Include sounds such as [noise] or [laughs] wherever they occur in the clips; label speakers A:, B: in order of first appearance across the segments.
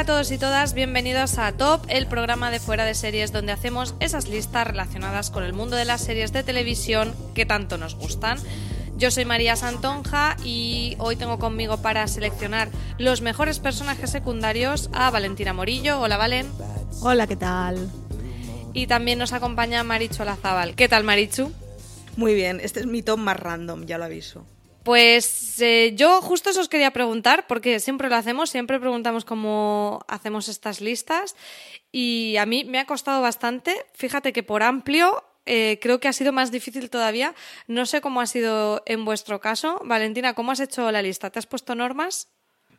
A: Hola a todos y todas, bienvenidos a Top, el programa de fuera de series donde hacemos esas listas relacionadas con el mundo de las series de televisión que tanto nos gustan. Yo soy María Santonja y hoy tengo conmigo para seleccionar los mejores personajes secundarios a Valentina Morillo. Hola Valen.
B: Hola, ¿qué tal?
A: Y también nos acompaña Marichu Olazábal. ¿Qué tal Marichu?
C: Muy bien, este es mi top más random, ya lo aviso.
A: Pues eh, yo justo eso os quería preguntar, porque siempre lo hacemos, siempre preguntamos cómo hacemos estas listas y a mí me ha costado bastante. Fíjate que por amplio eh, creo que ha sido más difícil todavía. No sé cómo ha sido en vuestro caso. Valentina, ¿cómo has hecho la lista? ¿Te has puesto normas?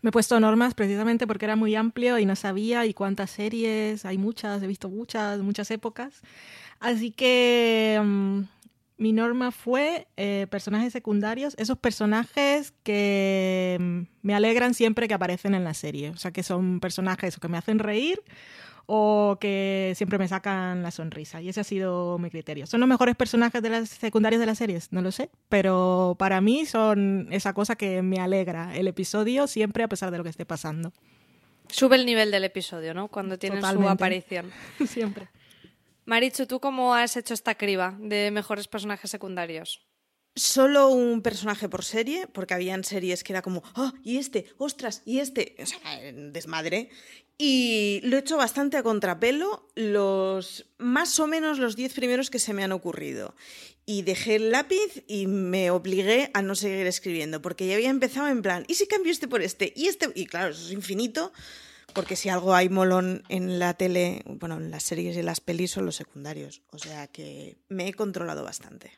B: Me he puesto normas precisamente porque era muy amplio y no sabía y cuántas series, hay muchas, he visto muchas, muchas épocas. Así que mm, mi norma fue eh, personajes secundarios, esos personajes que mm, me alegran siempre que aparecen en la serie. O sea, que son personajes que me hacen reír o que siempre me sacan la sonrisa. Y ese ha sido mi criterio. ¿Son los mejores personajes de las secundarios de las series? No lo sé. Pero para mí son esa cosa que me alegra el episodio siempre a pesar de lo que esté pasando.
A: Sube el nivel del episodio, ¿no? Cuando tiene su aparición. [laughs]
B: siempre.
A: Marichu, ¿tú cómo has hecho esta criba de mejores personajes secundarios?
C: Solo un personaje por serie, porque habían series que era como, oh, y este, ostras, y este, o sea, desmadre. Y lo he hecho bastante a contrapelo, los más o menos los 10 primeros que se me han ocurrido. Y dejé el lápiz y me obligué a no seguir escribiendo, porque ya había empezado en plan, ¿y si cambio este por este? Y este, y claro, eso es infinito porque si algo hay molón en la tele, bueno, en las series y las pelis son los secundarios. O sea que me he controlado bastante.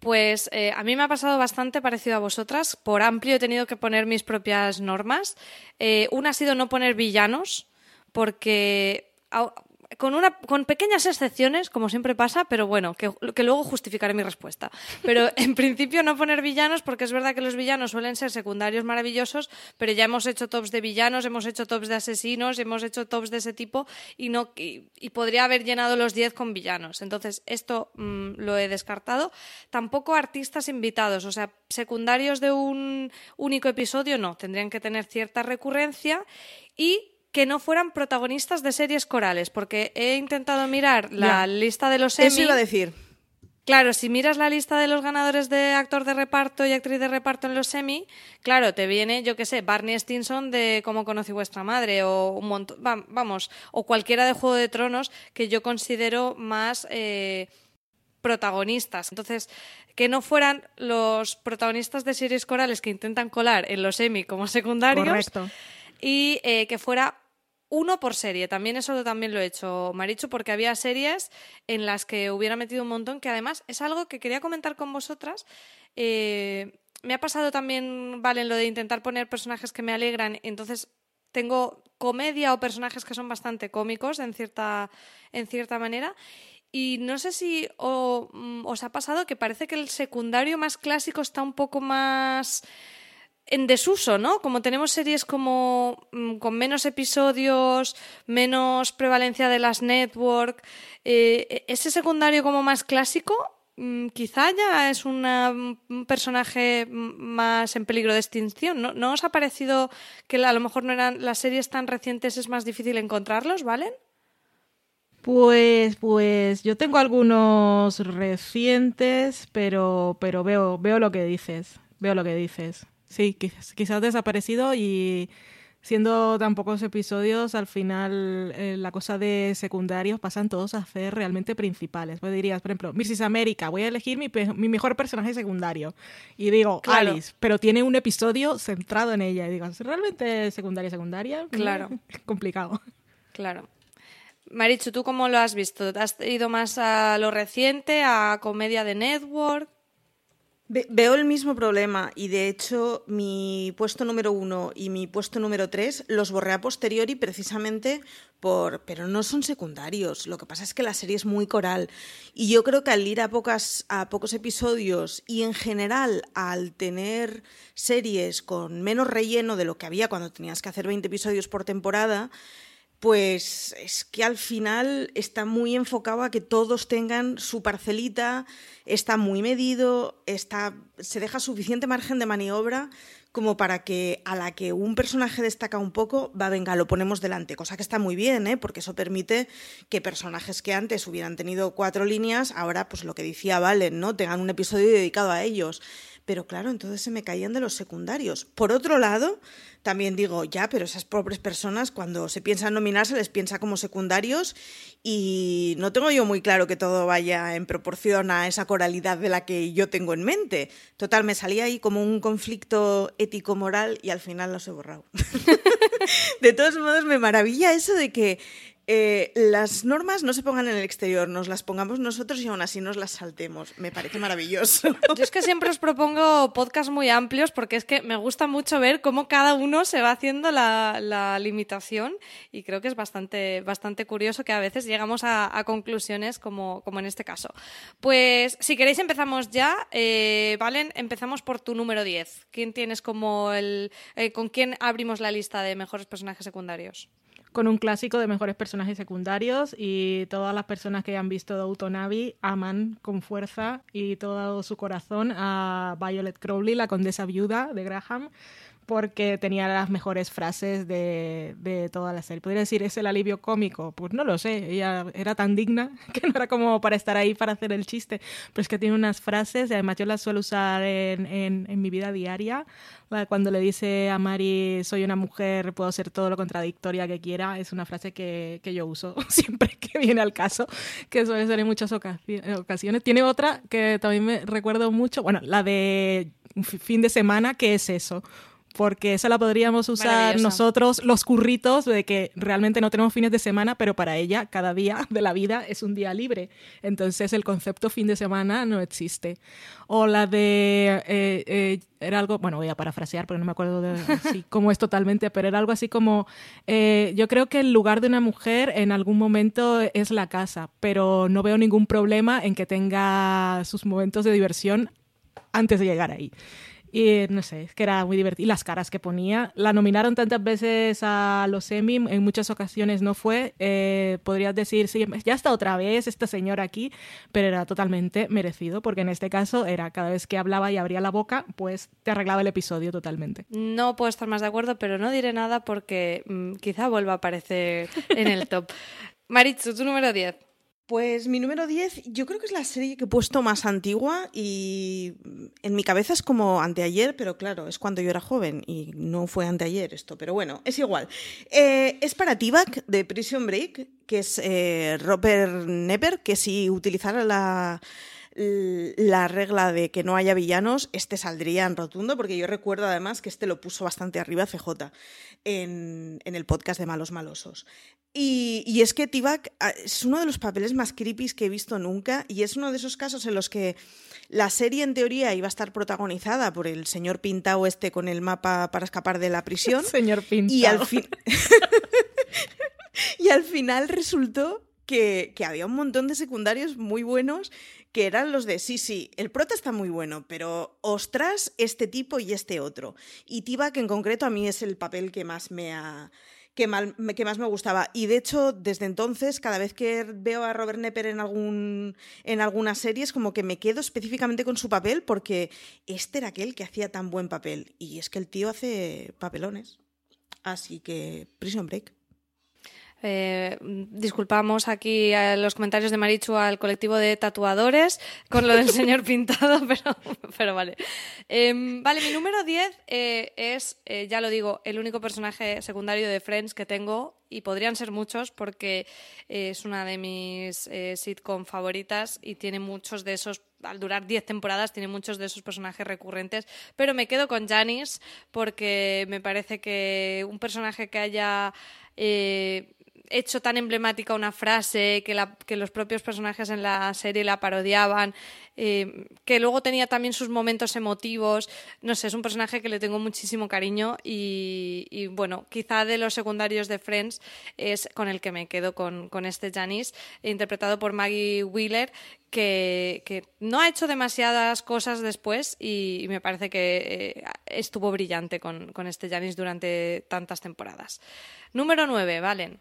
A: Pues eh, a mí me ha pasado bastante parecido a vosotras. Por amplio he tenido que poner mis propias normas. Eh, una ha sido no poner villanos, porque con, una, con pequeñas excepciones, como siempre pasa, pero bueno, que, que, luego justificaré mi respuesta. Pero [laughs] en principio no poner villanos, porque es verdad que los villanos suelen ser secundarios maravillosos, pero ya hemos hecho tops de villanos, hemos hecho tops de asesinos, hemos hecho tops de ese tipo y, no, y, podría haber llenado los 10 con villanos. Entonces, esto mm, lo he descartado. Tampoco artistas invitados, o sea, secundarios de un único episodio, no, tendrían que tener cierta recurrencia y que no fueran protagonistas de series corales, porque he intentado mirar la lista de los Emmy.
C: Eso iba a decir.
A: Claro, si miras la lista de los ganadores de actor de reparto y actriz de reparto en los semi, claro, te viene, yo qué sé, Barney Stinson de Cómo conocí vuestra madre o un montón, vamos, o cualquiera de Juego de Tronos que yo considero más eh, protagonistas. Entonces, que no fueran los protagonistas de series corales que intentan colar en los semi como secundarios.
B: Correcto.
A: Y eh, que fuera uno por serie. También eso también lo he hecho, Marichu, porque había series en las que hubiera metido un montón, que además es algo que quería comentar con vosotras. Eh, me ha pasado también, vale, lo de intentar poner personajes que me alegran, entonces tengo comedia o personajes que son bastante cómicos en cierta, en cierta manera. Y no sé si mm, os ha pasado que parece que el secundario más clásico está un poco más en desuso, ¿no? Como tenemos series como mm, con menos episodios, menos prevalencia de las network, eh, ese secundario como más clásico, mm, quizá ya es un personaje más en peligro de extinción. ¿No, ¿No os ha parecido que a lo mejor no eran las series tan recientes es más difícil encontrarlos, ¿valen?
B: Pues, pues yo tengo algunos recientes, pero, pero veo, veo lo que dices. Veo lo que dices. Sí, quizás, desaparecido y siendo tan pocos episodios, al final eh, la cosa de secundarios pasan todos a ser realmente principales. Pues dirías, por ejemplo, Mrs. América, voy a elegir mi, mejor personaje secundario. Y digo, Alice, pero tiene un episodio centrado en ella. Y digo, ¿es realmente secundaria, secundaria? [laughs]
A: Claro.
B: complicado.
A: Claro. Marichu, ¿tú cómo lo has visto? ¿Has ido más a lo reciente, a comedia de network?
C: Veo el mismo problema y de hecho mi puesto número uno y mi puesto número tres los borré a posteriori precisamente por... pero no son secundarios, lo que pasa es que la serie es muy coral. Y yo creo que al ir a, pocas, a pocos episodios y en general al tener series con menos relleno de lo que había cuando tenías que hacer 20 episodios por temporada, pues es que al final está muy enfocado a que todos tengan su parcelita, está muy medido, está, se deja suficiente margen de maniobra como para que a la que un personaje destaca un poco, va, venga, lo ponemos delante, cosa que está muy bien, ¿eh? porque eso permite que personajes que antes hubieran tenido cuatro líneas, ahora, pues lo que decía Valen, ¿no? tengan un episodio dedicado a ellos. Pero claro, entonces se me caían de los secundarios. Por otro lado, también digo, ya, pero esas pobres personas cuando se piensan nominar se les piensa como secundarios y no tengo yo muy claro que todo vaya en proporción a esa coralidad de la que yo tengo en mente. Total, me salía ahí como un conflicto ético-moral y al final los he borrado. [laughs] de todos modos, me maravilla eso de que eh, las normas no se pongan en el exterior, nos las pongamos nosotros y aún así nos las saltemos. Me parece maravilloso.
A: Yo es que siempre os propongo podcasts muy amplios porque es que me gusta mucho ver cómo cada uno se va haciendo la, limitación y creo que es bastante, bastante curioso que a veces llegamos a, conclusiones como, como, en este caso. Pues si queréis empezamos ya. Eh, Valen, empezamos por tu número 10. ¿Quién tienes como el... Eh, ¿Con quién abrimos la lista de mejores personajes secundarios?
B: Con un clásico de mejores personajes secundarios y todas las personas que han visto Downton Abbey aman con fuerza y todo su corazón a Violet Crowley, la condesa viuda de Graham, porque tenía las mejores frases de, de, toda la serie. Podría decir, ¿es el alivio cómico? Pues no lo sé, ella era tan digna [laughs] que no era como para estar ahí para hacer el chiste, pero es que tiene unas frases, y además yo las suelo usar en, en, en mi vida diaria, cuando le dice a Mari, soy una mujer, puedo ser todo lo contradictoria que quiera, es una frase que, que yo uso [laughs] siempre que viene al caso, que suele ser en muchas ocasiones. Tiene otra que también me recuerdo mucho, bueno, la de fin de semana, que es eso porque esa la podríamos usar nosotros, los curritos, de que realmente no tenemos fines de semana, pero para ella cada día de la vida es un día libre. Entonces el concepto fin de semana no existe. O la de, eh, eh, era algo, bueno, voy a parafrasear porque no me acuerdo de [laughs] cómo es totalmente, pero era algo así como, eh, yo creo que el lugar de una mujer en algún momento es la casa, pero no veo ningún problema en que tenga sus momentos de diversión antes de llegar ahí. Y no sé, es que era muy divertido. Y las caras que ponía. La nominaron tantas veces a los Emmy, en muchas ocasiones no fue. Eh, podrías decir, sí, ya está otra vez esta señora aquí, pero era totalmente merecido, porque en este caso era cada vez que hablaba y abría la boca, pues te arreglaba el episodio totalmente.
A: No puedo estar más de acuerdo, pero no diré nada porque mm, quizá vuelva a aparecer en el top. [laughs] Maritzu, tu número 10.
C: Pues mi número 10, yo creo que es la serie que he puesto más antigua y en mi cabeza es como anteayer, pero claro, es cuando yo era joven y no fue anteayer esto, pero bueno, es igual. Eh, es para T-Bag de Prison Break, que es eh, Robert Nepper, que si utilizara la, la regla de que no haya villanos, este saldría en rotundo, porque yo recuerdo además que este lo puso bastante arriba CJ en, el podcast de Malos Malosos. Y, es que Tibak ah, es uno de los papeles más creepy que he visto nunca y es uno de esos casos en los que la serie en teoría iba a estar protagonizada por el señor Pintao este con el mapa para escapar de la prisión.
B: señor Pintao.
C: Y al, fin... [laughs] [laughs] y al final resultó que, que, había un montón de secundarios muy buenos que eran los de sí, sí, el prota está muy bueno, pero ostras, este tipo y este otro. Y Tibak en concreto a mí es el papel que más me ha que, que, más me gustaba. Y de hecho, desde entonces, cada vez que veo a Robert Nepper en, algún, en alguna serie, como que me quedo específicamente con su papel porque este era aquel que hacía tan buen papel. Y es que el tío hace papelones. Así que, Prison Break.
A: Eh, disculpamos aquí a los comentarios de Marichu al colectivo de tatuadores con lo del señor [laughs] pintado, pero, pero vale. Em, vale, mi número 10 eh, es, eh, ya lo digo, el único personaje secundario de Friends que tengo y podrían ser muchos porque es una de mis sitcom favoritas y tiene muchos de esos al durar 10 temporadas tiene muchos de esos personajes recurrentes, pero me quedo con Janice porque me parece que un personaje que haya hecho tan emblemática una frase, que, los propios personajes en la serie la parodiaban, eh, que luego tenía también sus momentos emotivos. No sé, es un personaje que le tengo muchísimo cariño y, bueno, quizá de los secundarios de Friends es con el que me quedo con, este Janice, interpretado por Maggie Wheeler, que, no ha hecho demasiadas cosas después y, me parece que eh, estuvo brillante con, con este Janice durante tantas temporadas. Número 9, Valen.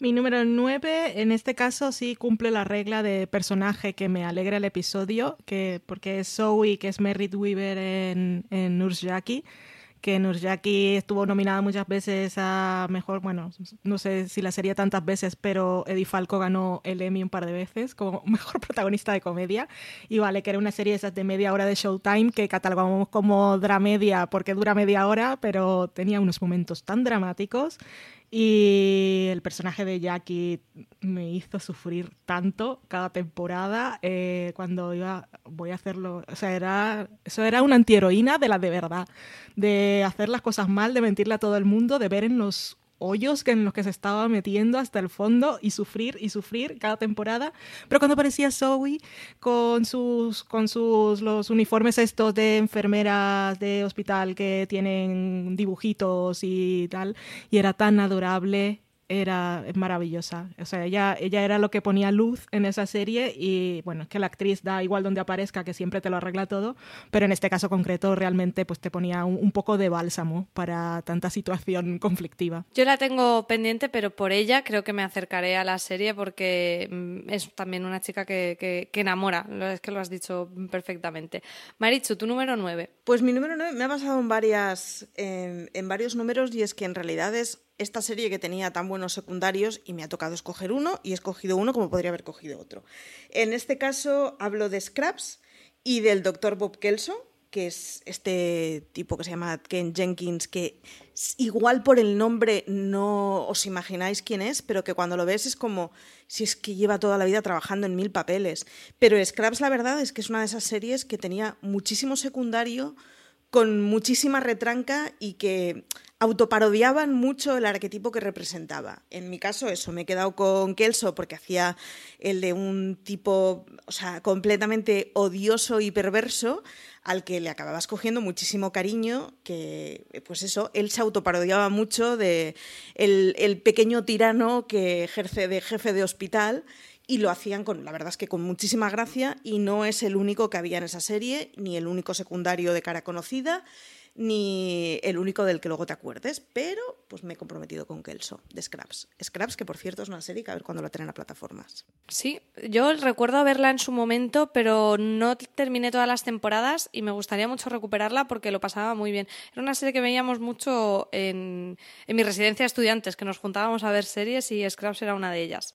B: Mi número 9, en este caso sí cumple la regla de personaje que me alegra el episodio, que, porque es Zoe, que es Merritt Weaver en, en Nurse Jackie, que Nurse Jackie estuvo nominada muchas veces a mejor, bueno, no sé si la sería tantas veces, pero Eddie Falco ganó el Emmy un par de veces como [laughs] mejor protagonista de comedia. Y vale, que era una serie esas de media hora de Showtime que catalogamos como dramedia porque dura media hora, pero tenía unos momentos tan dramáticos y el personaje de Jackie me hizo sufrir tanto cada temporada eh, cuando iba, voy a hacerlo, o sea, era, eso era una antiheroína de la de verdad, de hacer las cosas mal, de mentirle a todo el mundo, de ver en los hoyos en los que se estaba metiendo hasta el fondo y sufrir y sufrir cada temporada. Pero cuando aparecía Zoe con sus, con sus los uniformes estos de enfermeras de hospital que tienen dibujitos y tal, y era tan adorable era maravillosa. O sea, ella, ella era lo que ponía luz en esa serie y bueno, es que la actriz da igual donde aparezca, que siempre te lo arregla todo, pero en este caso concreto realmente pues te ponía un, poco de bálsamo para tanta situación [laughs] conflictiva.
A: Yo la tengo pendiente, pero por ella creo que me acercaré a la serie porque mm, es también una chica que, que, enamora, es que lo has dicho perfectamente. Marichu, tu número 9.
C: Pues mi número 9 me ha pasado en, varias, en varios números y es que en realidad es esta serie que tenía tan buenos secundarios y me ha tocado escoger uno y he escogido uno como podría haber cogido otro. En este caso hablo de Scraps y del doctor Bob Kelso, que es este tipo que se llama Ken Jenkins, que igual por el nombre no os imagináis quién es, pero que cuando lo ves es como si es que lleva toda la vida trabajando en mil papeles. Pero Scraps la verdad es que es una de esas series que tenía muchísimo secundario con muchísima retranca y que autoparodiaban mucho el arquetipo que representaba. En mi caso, eso, me he quedado con Kelso porque hacía el de un tipo, o sea, completamente odioso y perverso al que le acababas cogiendo muchísimo cariño, que, pues eso, él se autoparodiaba mucho de el, el pequeño tirano que ejerce de jefe de hospital y lo hacían con, la verdad es que con muchísima gracia y no es el único que había en esa serie, ni el único secundario de cara conocida, ni el único del que luego te acuerdes, pero pues me he comprometido con Kelso, de Scraps. Scraps, que por cierto es una serie que a ver cuándo la traen a plataformas.
A: Sí, yo recuerdo verla en su momento, pero no terminé todas las temporadas y me gustaría mucho recuperarla porque lo pasaba muy bien. Era una serie que veíamos mucho en, en mi residencia de estudiantes, que nos juntábamos a ver series y Scraps era una de ellas.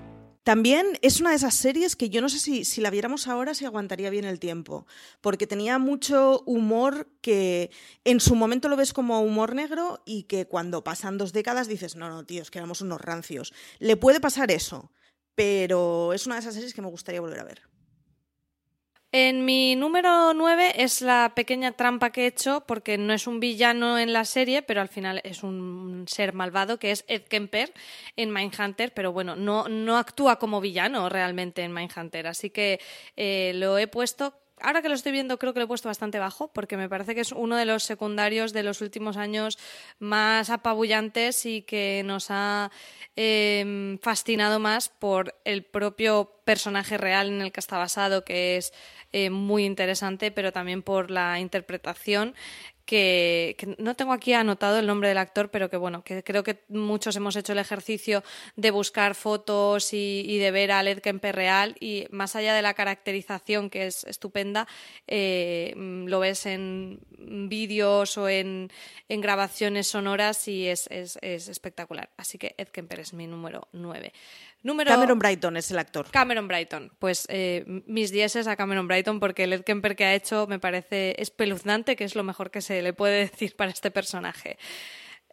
C: También es una de esas series que yo no sé si, si la viéramos ahora si aguantaría bien el tiempo, porque tenía mucho humor que en su momento lo ves como humor negro y que cuando pasan dos décadas dices, no, no, tíos, que éramos unos rancios. Le puede pasar eso, pero es una de esas series que me gustaría volver a ver.
A: En mi número 9 es la pequeña trampa que he hecho, porque no es un villano en la serie, pero al final es un ser malvado, que es Ed Kemper en Mindhunter, pero bueno, no, no actúa como villano realmente en Mindhunter, así que eh, lo he puesto ahora que lo estoy viendo, creo que lo he puesto bastante bajo, porque me parece que es uno de los secundarios de los últimos años más apabullantes y que nos ha eh, fascinado más por el propio personaje real en el que está basado, que es eh, muy interesante, pero también por la interpretación que, que, no tengo aquí anotado el nombre del actor, pero que bueno, que creo que muchos hemos hecho el ejercicio de buscar fotos y, y de ver a Led Kemper real y más allá de la caracterización que es estupenda, eh, lo ves en vídeos o en, en, grabaciones sonoras y es, es, es, espectacular. Así que Ed Kemper es mi número 9. Número...
C: Cameron Brighton es el actor.
A: Cameron Brighton. Pues eh, mis dieces a Cameron Brighton porque el Ed Kemper que ha hecho me parece espeluznante, que es lo mejor que se le puede [laughs] decir para este personaje.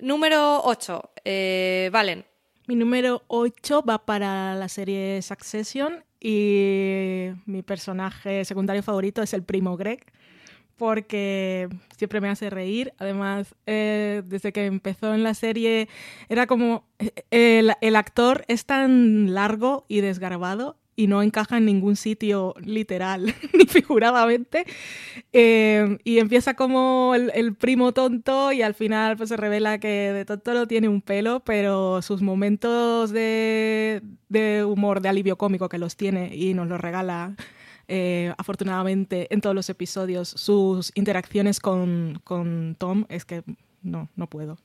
A: Número 8. Eh, Valen.
B: Mi número 8 va para la serie Succession y mi personaje secundario favorito es el primo Greg porque siempre me hace reír. Además, eh, desde que empezó en la serie, era como eh, el, el, actor es tan largo y desgarbado y no encaja en ningún sitio literal [laughs] ni figuradamente. Eh, y empieza como el, el, primo tonto y al final pues se revela que de tonto no tiene un pelo, pero sus momentos de, de humor, de alivio cómico que los tiene y nos los regala eh, afortunadamente en todos los episodios sus interacciones con, con Tom es que no, no puedo.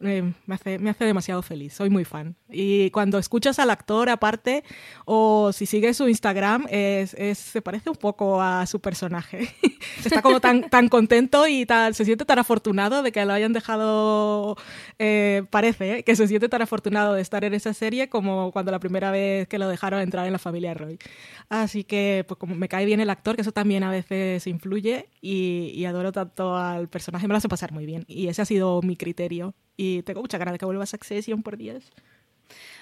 B: Eh, me, hace, me hace demasiado feliz, soy muy fan. Y cuando escuchas al actor aparte, o si sigues su Instagram, es, es, se parece un poco a su personaje. [laughs] Está como tan, tan contento y tal, se siente tan afortunado de que lo hayan dejado, eh, parece, ¿eh? que se siente tan afortunado de estar en esa serie como cuando la primera vez que lo dejaron entrar en la familia Roy. Así que, pues como me cae bien el actor, que eso también a veces influye, y, y adoro tanto al personaje, me lo hace pasar muy bien. Y ese ha sido mi criterio y tengo mucha ganas de que vuelva a Succession por 10.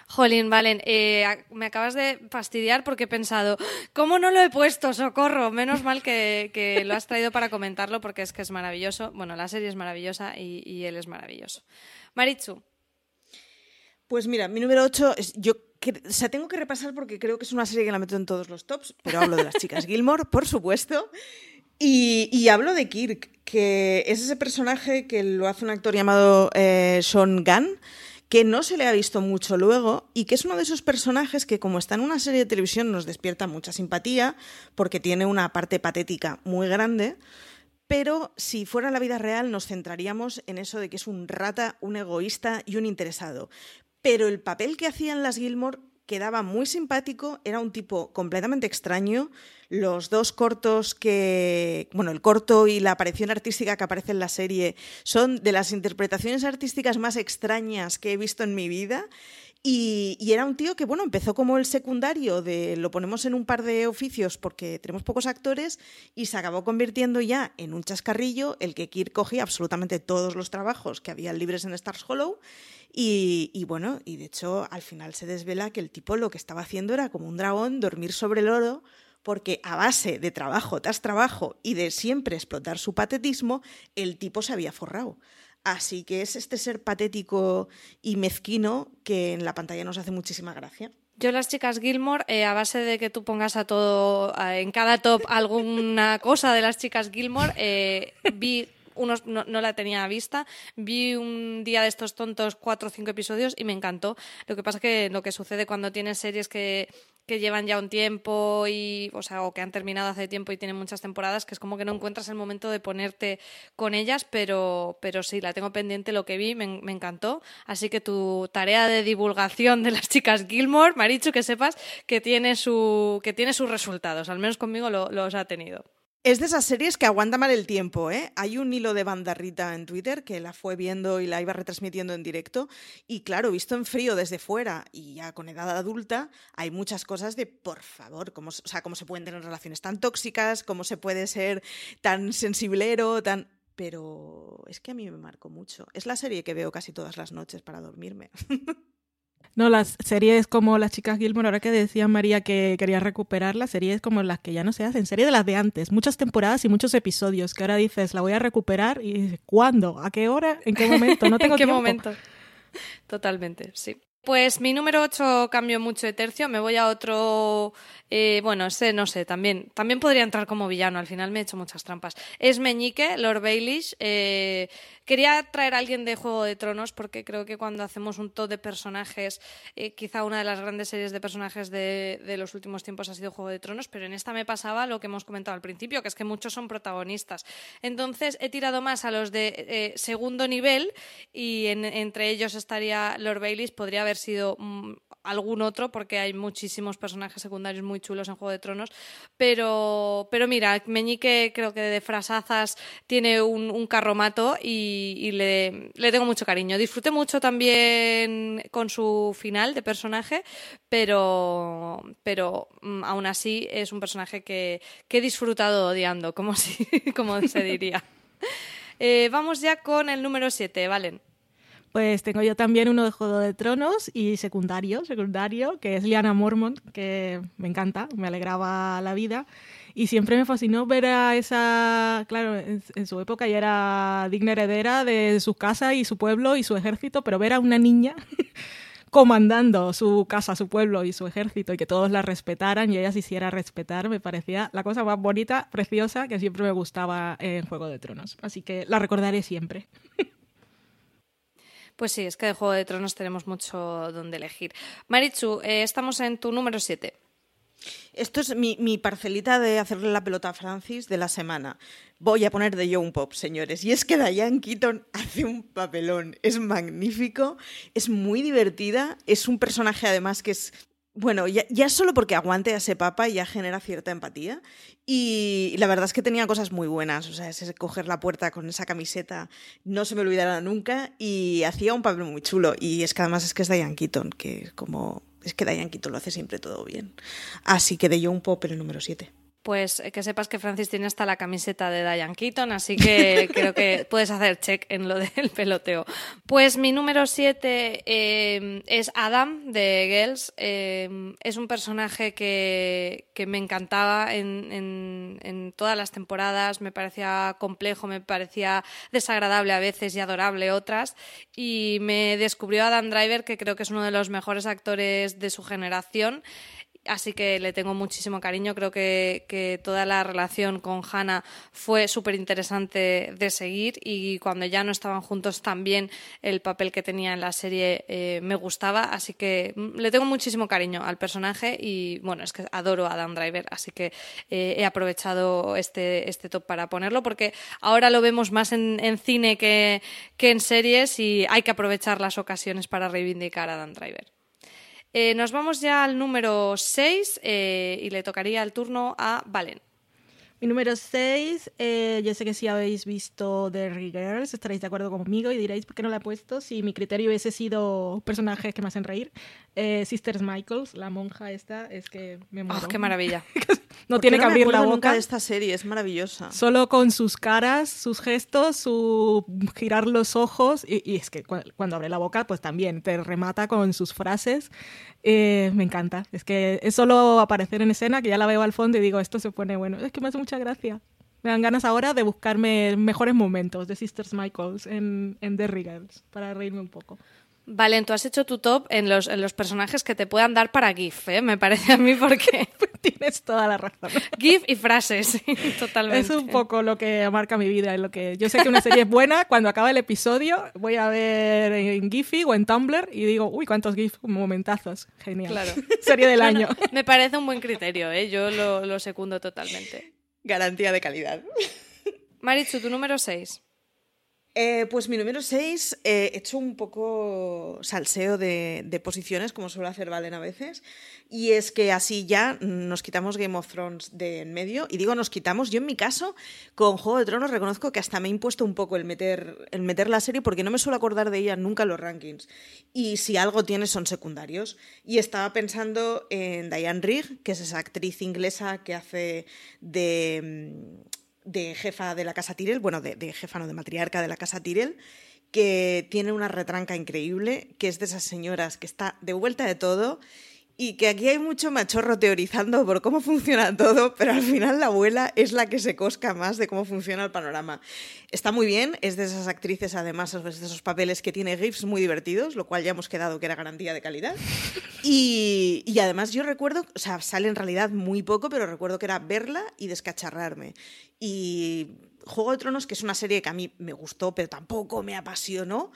A: Jolín, Valen, eh, me acabas de fastidiar porque he pensado, ¿cómo no lo he puesto? Socorro, menos mal que, que lo has traído para comentarlo porque es que es maravilloso. Bueno, la serie es maravillosa y, y él es maravilloso. Marichu.
C: Pues mira, mi número 8, es, yo que, o sea, tengo que repasar porque creo que es una serie que la meto en todos los tops, pero hablo de las chicas Gilmore, por supuesto. Y, hablo de Kirk, que es ese personaje que lo hace un actor llamado eh, Sean Gunn, que no se le ha visto mucho luego y que es uno de esos personajes que como está en una serie de televisión nos despierta mucha simpatía porque tiene una parte patética muy grande, pero si fuera la vida real nos centraríamos en eso de que es un rata, un egoísta y un interesado. Pero el papel que hacían las Gilmore quedaba muy simpático, era un tipo completamente extraño. Los dos cortos que, bueno, el corto y la aparición artística que aparece en la serie son de las interpretaciones artísticas más extrañas que he visto en mi vida. Y, era un tío que, bueno, empezó como el secundario de lo ponemos en un par de oficios porque tenemos pocos actores y se acabó convirtiendo ya en un chascarrillo el que Kirk cogía absolutamente todos los trabajos que había libres en Stars Hollow y, bueno, y de hecho al final se desvela que el tipo lo que estaba haciendo era como un dragón, dormir sobre el oro, porque a base de trabajo tras trabajo y de siempre explotar su patetismo, el tipo se había forrado. Así que es este ser patético y mezquino que en la pantalla nos hace muchísima gracia.
A: Yo las chicas Gilmore, eh, a base de que tú pongas a todo, en cada top alguna cosa de las chicas Gilmore, eh, vi unos, no, la tenía vista. Vi un día de estos tontos cuatro o cinco episodios y me encantó. Lo que pasa que lo que sucede cuando tienes series que, que llevan ya un tiempo y, o sea, o que han terminado hace tiempo y tienen muchas temporadas, que es como que no encuentras el momento de ponerte con ellas, pero, pero sí, la tengo pendiente lo que vi, me, encantó. Así que tu tarea de divulgación de las chicas Gilmore, Marichu, que sepas que tiene su, que tiene sus resultados, al menos conmigo los ha tenido.
C: Es de esas series que aguanta mal el tiempo, ¿eh? Hay un hilo de bandarrita en Twitter que la fue viendo y la iba retransmitiendo en directo. Y claro, visto en frío desde fuera y ya con edad adulta, hay muchas cosas de, por favor, cómo, o sea, cómo se pueden tener relaciones tan tóxicas, cómo se puede ser tan sensiblero, tan... Pero es que a mí me marcó mucho. Es la serie que veo casi todas las noches para dormirme. [laughs]
B: No, las series como Las chicas Gilmore, ahora que decía María que quería recuperar las series como las que ya no se hacen, series de las de antes, muchas temporadas y muchos episodios, que ahora dices, la voy a recuperar y dices, ¿cuándo? ¿A qué hora? ¿En qué momento? No [laughs] tengo
A: ¿En qué
B: tiempo.
A: momento? Totalmente, sí. Pues mi número 8 cambió mucho de tercio, me voy a otro eh, bueno, ese no sé, también, también podría entrar como villano, al final me he hecho muchas trampas. Es Meñique, Lord Baelish. Eh, quería traer a alguien de Juego de Tronos porque creo que cuando hacemos un top de personajes, eh, quizá una de las grandes series de personajes de, los últimos tiempos ha sido Juego de Tronos, pero en esta me pasaba lo que hemos comentado al principio, que es que muchos son protagonistas. Entonces he tirado más a los de segundo nivel y entre ellos estaría Lord Baelish, podría haber sido mm, algún otro porque hay muchísimos personajes secundarios muy chulos en Juego de Tronos. Pero, pero mira, Meñique creo que de frasazas tiene un, carromato y, le, tengo mucho cariño. Disfruté mucho también con su final de personaje, pero, pero mm, aún así es un personaje que, he disfrutado odiando, como, si, [laughs] como se diría. [laughs] Eh, vamos ya con el número 7, Valen.
B: Pues tengo yo también uno de Juego de Tronos y secundario, secundario, que es Liana Mormont, que me encanta, me alegraba la vida. Y siempre me fascinó ver a esa, claro, en, su época ya era digna heredera de su casa y su pueblo y su ejército, pero ver a una niña [laughs] comandando su casa, su pueblo y su ejército y que todos la respetaran y ella se hiciera respetar, me parecía la cosa más bonita, preciosa, que siempre me gustaba en Juego de Tronos. Así que la recordaré siempre. [laughs]
A: Pues sí, es que de Juego de Tronos tenemos mucho donde elegir. Marichu, eh, estamos en tu número 7.
C: Esto es mi, mi, parcelita de hacerle la pelota a Francis de la semana. Voy a poner de Young Pop, señores. Y es que Diane Keaton hace un papelón. Es magnífico, es muy divertida, es un personaje además que es bueno, ya, ya, solo porque aguante a ese papa ya genera cierta empatía. Y la verdad es que tenía cosas muy buenas. O sea, ese coger la puerta con esa camiseta no se me olvidará nunca. Y hacía un papel muy chulo. Y es que además es que es Diane Keaton, que como. Es que Diane Keaton lo hace siempre todo bien. Así que de yo un pop el número 7
A: pues eh, que sepas que Francis tiene hasta la camiseta de Diane Keaton, así que [laughs] creo que puedes hacer check en lo del peloteo. Pues mi número 7 eh, es Adam de Girls. Eh, es un personaje que, me encantaba en, en, todas las temporadas, me parecía complejo, me parecía desagradable a veces y adorable otras. Y me descubrió Adam Driver, que creo que es uno de los mejores actores de su generación. Así que le tengo muchísimo cariño. Creo que, toda la relación con Hannah fue súper interesante de seguir y cuando ya no estaban juntos también el papel que tenía en la serie eh, me gustaba. Así que mm, le tengo muchísimo cariño al personaje y bueno, es que adoro a Adam Driver. Así que eh, he aprovechado este, este top para ponerlo porque ahora lo vemos más en, cine que, en series y hay que aprovechar las ocasiones para reivindicar a Adam Driver. Eh, nos vamos ya al número 6 eh, y le tocaría el turno a Valen.
B: Mi número 6, eh, yo sé que si habéis visto The Girls estaréis de acuerdo conmigo y diréis por qué no la he puesto si mi criterio hubiese sido personajes que me hacen reír. Eh, Sisters Michaels, la monja esta, es que me muero.
A: Oh, ¡Qué maravilla! [laughs]
B: no tiene que abrir la boca.
C: de esta serie, es maravillosa.
B: Solo con sus caras, sus gestos, su girar los ojos y, es que cuando abre la boca pues también te remata con sus frases. Eh, me encanta. Es que es solo aparecer en escena que ya la veo al fondo y digo, esto se pone bueno. Es que me hace mucha gracia. Me dan ganas ahora de buscarme mejores momentos de Sisters Michaels en, en Derry Girls para reírme un poco.
A: Vale, tú has hecho tu top en los, en los personajes que te puedan dar para GIF, ¿eh? me parece a mí, porque [laughs]
B: Tienes toda la razón.
A: GIF y frases, totalmente.
B: Es un poco lo que marca mi vida. En lo que yo sé que una serie es buena, cuando acaba el episodio voy a ver en Giphy o en Tumblr y digo, uy, cuántos GIF momentazos. Genial.
A: Claro. [laughs]
B: Serie del año.
A: Me parece un buen criterio, ¿eh? yo lo, lo secundo totalmente.
C: Garantía de calidad.
A: Marichu, tu número 6.
C: Eh, pues mi número 6, he hecho un poco salseo de, posiciones, como suele hacer Valen a veces, y es que así ya nos quitamos Game of Thrones de en medio, y digo nos quitamos, yo en mi caso, con Juego de Tronos reconozco que hasta me he impuesto un poco el meter, el meter la serie, porque no me suelo acordar de ella nunca en los rankings, y si algo tiene son secundarios, y estaba pensando en Diane Rigg, que es esa actriz inglesa que hace de de jefa de la casa Tyrell, bueno, de, de, jefa, no, de matriarca de la casa Tyrell, que tiene una retranca increíble, que es de esas señoras que está de vuelta de todo y que aquí hay mucho machorro teorizando por cómo funciona todo, pero al final la abuela es la que se cosca más de cómo funciona el panorama. Está muy bien, es de esas actrices, además, es de esos papeles que tiene GIFs muy divertidos, lo cual ya hemos quedado que era garantía de calidad. [laughs] Y, y además yo recuerdo, o sea, sale en realidad muy poco, pero recuerdo que era verla y descacharrarme. Y Juego de Tronos, que es una serie que a mí me gustó, pero tampoco me apasionó,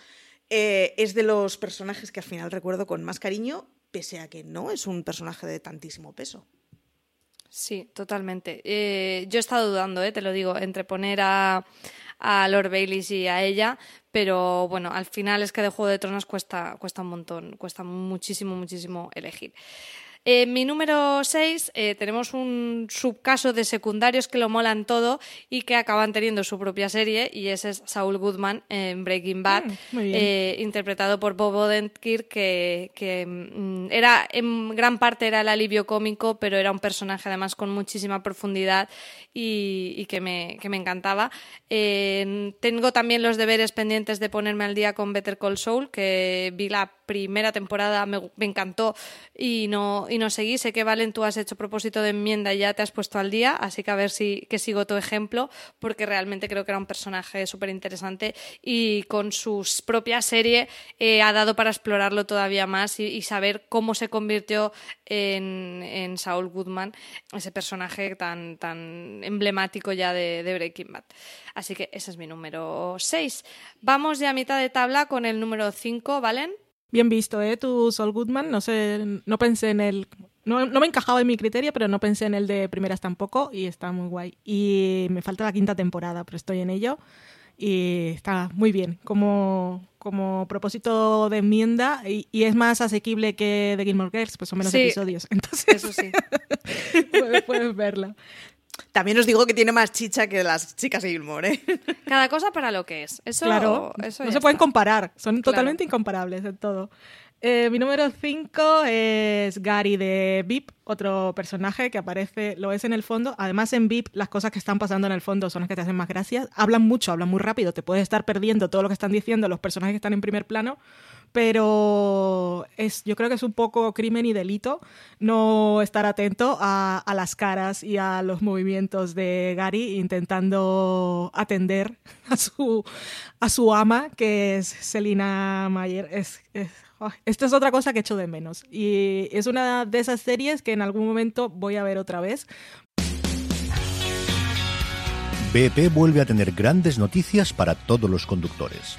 C: eh, es de los personajes que al final recuerdo con más cariño, pese a que no es un personaje de tantísimo peso.
A: Sí, totalmente. Eh, yo he estado dudando, eh, te lo digo, entre poner a, a Lord Bailey y a ella, pero bueno, al final es que de Juego de Tronos cuesta, cuesta un montón, cuesta muchísimo, muchísimo elegir. En mi número 6 eh, tenemos un subcaso de secundarios que lo molan todo y que acaban teniendo su propia serie y ese es Saul Goodman en Breaking Bad,
B: Mm,
A: eh, interpretado por Bob Odenkirk que, que mm, era en gran parte era el alivio cómico, pero era un personaje además con muchísima profundidad y, y que, me, que me encantaba. Eh, tengo también los deberes pendientes de ponerme al día con Better Call Saul, que vi la primera temporada, me, me encantó y no, y no seguí. Sé que Valen, tú has hecho propósito de enmienda y ya te has puesto al día, así que a ver si que sigo tu ejemplo, porque realmente creo que era un personaje súper interesante y con su propia serie eh, ha dado para explorarlo todavía más y, y saber cómo se convirtió en, en, Saul Goodman, ese personaje tan, tan emblemático ya de, de Breaking Bad. Así que ese es mi número 6. Vamos ya a mitad de tabla con el número 5, ¿valen?
B: Bien visto, ¿eh? Tu Saul Goodman, no sé, no pensé en el... No, no, me encajaba en mi criterio, pero no pensé en el de primeras tampoco y está muy guay. Y me falta la quinta temporada, pero estoy en ello y está muy bien como, como propósito de enmienda y, y, es más asequible que de Gilmore Girls, pues son menos
A: sí,
B: episodios. [laughs] Entonces,
A: eso sí. [laughs]
B: puedes, puedes verla.
C: También os digo que tiene más chicha que las chicas de Gilmore. ¿eh? [laughs]
A: Cada cosa para lo que es. Eso,
B: claro,
A: eso
B: no se pueden comparar, son totalmente claro. incomparables en todo. Eh, mi número 5 es Gary de VIP, otro personaje que aparece, lo es en el fondo. Además, en VIP, las cosas que están pasando en el fondo son las que te hacen más gracias. Hablan mucho, hablan muy rápido, te puedes estar perdiendo todo lo que están diciendo los personajes que están en primer plano, pero es, yo creo que es un poco crimen y delito no estar atento a, las caras y a los movimientos de Gary intentando atender [laughs] a su, a su ama, que es Selina Mayer. Es, es esta es otra cosa que echo de menos. Y es una de esas series que en algún momento voy a ver otra vez.
D: BP vuelve a tener grandes noticias para todos los conductores.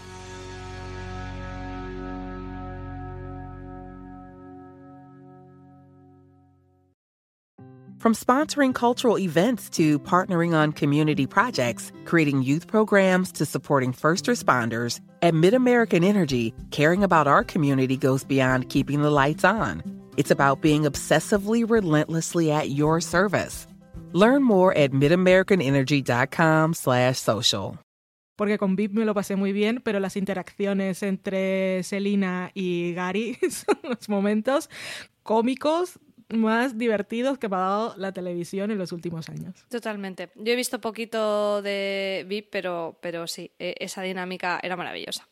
E: From sponsoring cultural events to partnering on community projects, creating youth programs to supporting first responders, At MidAmerican Energy, caring about our community goes beyond keeping the lights on. It's about being obsessively relentlessly at your service. Learn more at midamericanenergy.com slash social.
B: Porque con VIP me lo pasé muy bien, pero las interacciones entre Selina y Gary [laughs] son los momentos cómicos más divertidos que me ha dado la televisión en los últimos años.
A: Totalmente. Yo he visto poquito de VIP, pero, pero sí, e, esa dinámica era maravillosa.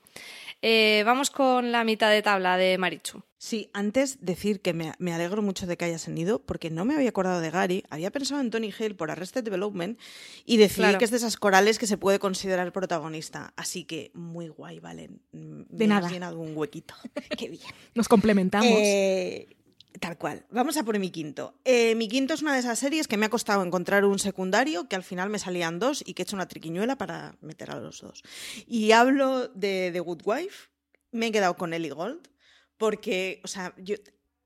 A: Eh, vamos con la mitad de tabla de Marichu.
C: Sí, antes decir que me, me, alegro mucho de que hayas venido, porque no me había acordado de Gary, había pensado en Tony Hale por Arrested Development y decir
A: Claro.
C: que es de esas corales que se puede considerar protagonista. Así que muy guay, Valen.
B: De
C: me has
B: nada.
C: llenado un huequito. [laughs] Qué bien.
B: Nos complementamos.
C: Eh, tal cual. Vamos a por mi quinto. Eh, mi quinto es una de esas series que me ha costado encontrar un secundario, que al final me salían dos y que he hecho una triquiñuela para meter a los dos. Y hablo de The Good Wife. Me he quedado con Ellie Gold, porque, o sea, yo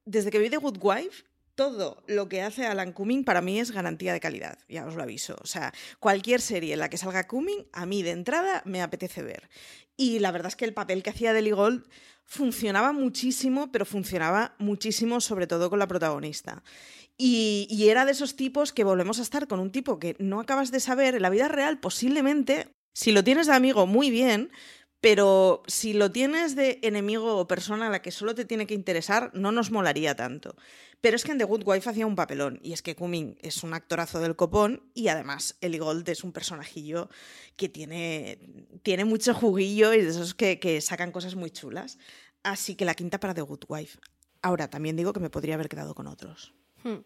C: desde que vi The Good Wife, todo lo que hace Alan Cumming para mí es garantía de calidad, ya os lo aviso. O sea, cualquier serie en la que salga Cumming, a mí de entrada me apetece ver. Y la verdad es que el papel que hacía Ellie Gold funcionaba muchísimo, pero funcionaba muchísimo sobre todo con la protagonista. Y, era de esos tipos que volvemos a estar con un tipo que no acabas de saber en la vida real, posiblemente, si lo tienes de amigo, muy bien, pero si lo tienes de enemigo o persona a la que solo te tiene que interesar, no nos molaría tanto. Pero es que en The Good Wife hacía un papelón, y es que Cumming es un actorazo del copón, y además Ellie Gold es un personajillo que tiene, tiene mucho juguillo y de esos que, que sacan cosas muy chulas. Así que la quinta para The Good Wife. Ahora, también digo que me podría haber quedado con otros.
A: Hmm.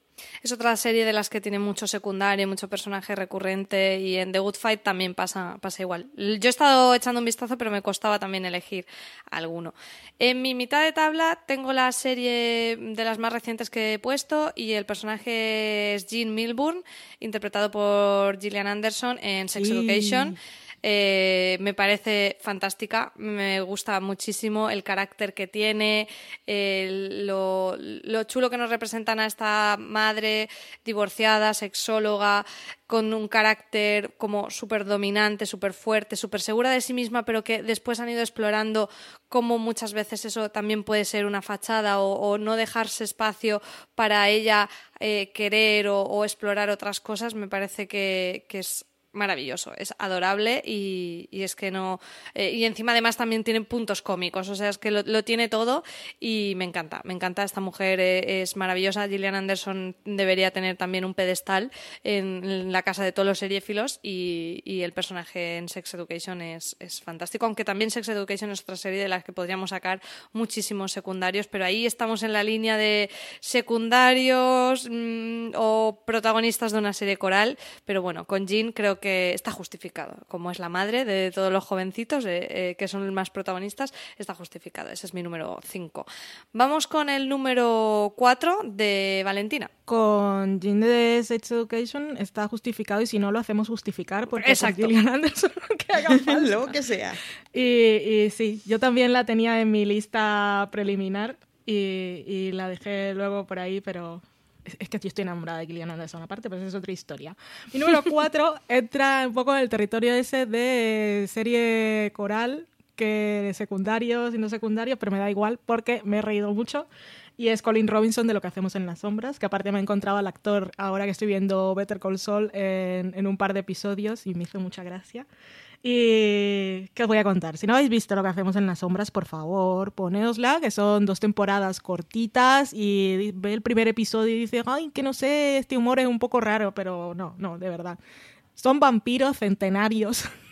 A: Es otra serie de las que tiene mucho secundario, mucho personaje recurrente y en The Good Fight también pasa, pasa igual. Yo he estado echando un vistazo, pero me costaba también elegir alguno. En mi mitad de tabla tengo la serie de las más recientes que he puesto y el personaje es Jean Milburn, interpretado por Gillian Anderson en Sex
B: Sí.
A: Education. Eh, me parece fantástica, me gusta muchísimo el carácter que tiene, lo, lo chulo que nos representan a esta madre divorciada, sexóloga, con un carácter como súper dominante, súper fuerte, súper segura de sí misma, pero que después han ido explorando cómo muchas veces eso también puede ser una fachada o, o no dejarse espacio para ella eh, querer o, explorar otras cosas, me parece que es maravilloso, es adorable y, y es que no. eh, y encima, además, también tiene puntos cómicos, o sea, es que lo, lo tiene todo y me encanta, me encanta. Esta mujer eh, es maravillosa. Gillian Anderson debería tener también un pedestal en, la casa de todos los seriéfilos y, y el personaje en Sex Education es, es fantástico, aunque también Sex Education es otra serie de las que podríamos sacar muchísimos secundarios, pero ahí estamos en la línea de secundarios mm, o protagonistas de una serie coral, pero bueno, con Jean creo que está justificado, como es la madre de todos los jovencitos eh, eh, que son más protagonistas, está justificado, ese es mi número 5. Vamos con el número 4 de Valentina.
B: Con Jean de Sex Education está justificado y si no lo hacemos justificar porque es. Gillian Anderson [laughs] que haga [laughs] falta.
C: Lo que sea.
B: Y, y sí, yo también la tenía en mi lista preliminar y, y la dejé luego por ahí, pero es, que yo estoy enamorada de Gillian Anderson aparte, pero esa es otra historia. Mi número [laughs] 4 entra un poco en el territorio ese de serie coral que secundarios y no secundarios, pero me da igual porque me he reído mucho. Y es Colin Robinson de Lo que hacemos en las sombras, que aparte me he encontrado al actor ahora que estoy viendo Better Call Saul en, en un par de episodios y me hizo mucha gracia. Y qué os voy a contar. Si no habéis visto lo que hacemos en las sombras, por favor, poneosla, que son dos temporadas cortitas y ve el primer episodio y dice, ay, que no sé, este humor es un poco raro, pero no, no, de verdad. Son vampiros centenarios [laughs]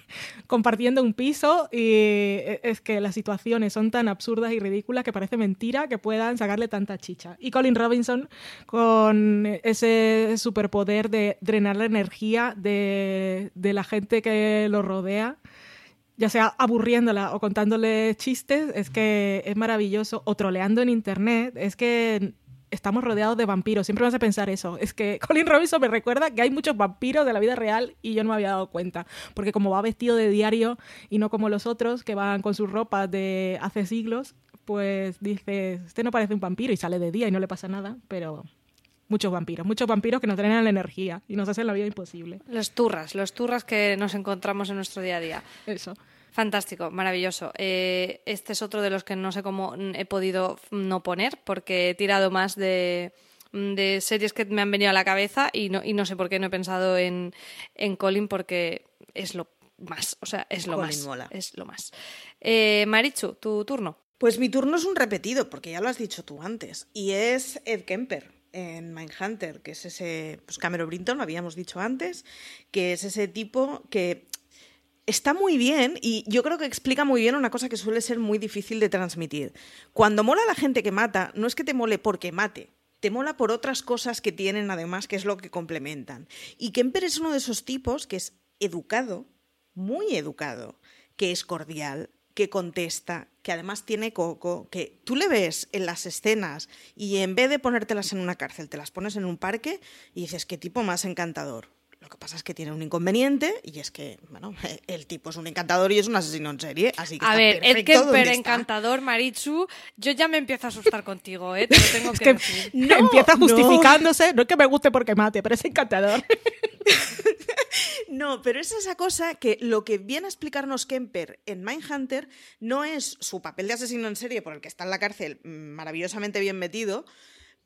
B: compartiendo un piso y e, es que las situaciones son tan absurdas y ridículas que parece mentira que puedan sacarle tanta chicha. Y Colin Robinson con ese superpoder de drenar la energía de, de la gente que lo rodea ya sea aburriéndola o contándole chistes, es que es maravilloso, o troleando en internet, es que estamos rodeados de vampiros, siempre vas a pensar eso, es que [laughs] Colin Robinson me recuerda que hay muchos vampiros de la vida real y yo no me había dado cuenta, porque como va vestido de diario y no como los otros que van con sus ropas de hace siglos, pues dices, este no parece un vampiro y sale de día y no le pasa nada, pero muchos vampiros, muchos vampiros que nos drenan la energía y nos hacen la vida imposible.
A: Los turras, los turras que nos encontramos en nuestro día a día.
B: Eso.
A: Fantástico, maravilloso. Eh, este es otro de los que no sé cómo he podido no poner porque he tirado más de, de series que me han venido a la cabeza y no, y no sé por qué no he pensado en, en Colin porque es lo más, o sea, es lo
C: Colin
A: más.
C: mola.
A: Es lo más. Eh, Marichu, tu turno.
C: Pues mi turno es un repetido, porque ya lo has dicho tú antes, y es Ed Kemper en Mindhunter, que es ese, pues Cameron Brinton, lo habíamos dicho antes, que es ese tipo que está muy bien y yo creo que explica muy bien una cosa que suele ser muy difícil de transmitir. Cuando mola la gente que mata, no es que te mole porque mate, te mola por otras cosas que tienen además, que es lo que complementan. Y Kemper es uno de esos tipos que es educado, muy educado, que es cordial, que contesta, que además tiene coco, que tú le ves en las escenas y en vez de ponértelas en una cárcel, te las pones en un parque y dices, qué tipo más encantador. Lo que pasa es que tiene un inconveniente y es que, bueno, [laughs] el tipo es un encantador y es un asesino en serie, así que
A: A
C: está
A: ver,
C: donde está.
A: encantador, Marichu, yo ya me empiezo a asustar contigo, ¿eh? Te lo tengo
B: Es
A: que,
B: que
A: decir. [laughs]
C: No,
B: empieza justificándose. No. es que me guste porque mate, pero es encantador. [laughs]
C: No, pero es esa cosa que lo que viene a explicarnos Kemper en Mindhunter no es su papel de asesino en serie por el que está en la cárcel mm, maravillosamente bien metido,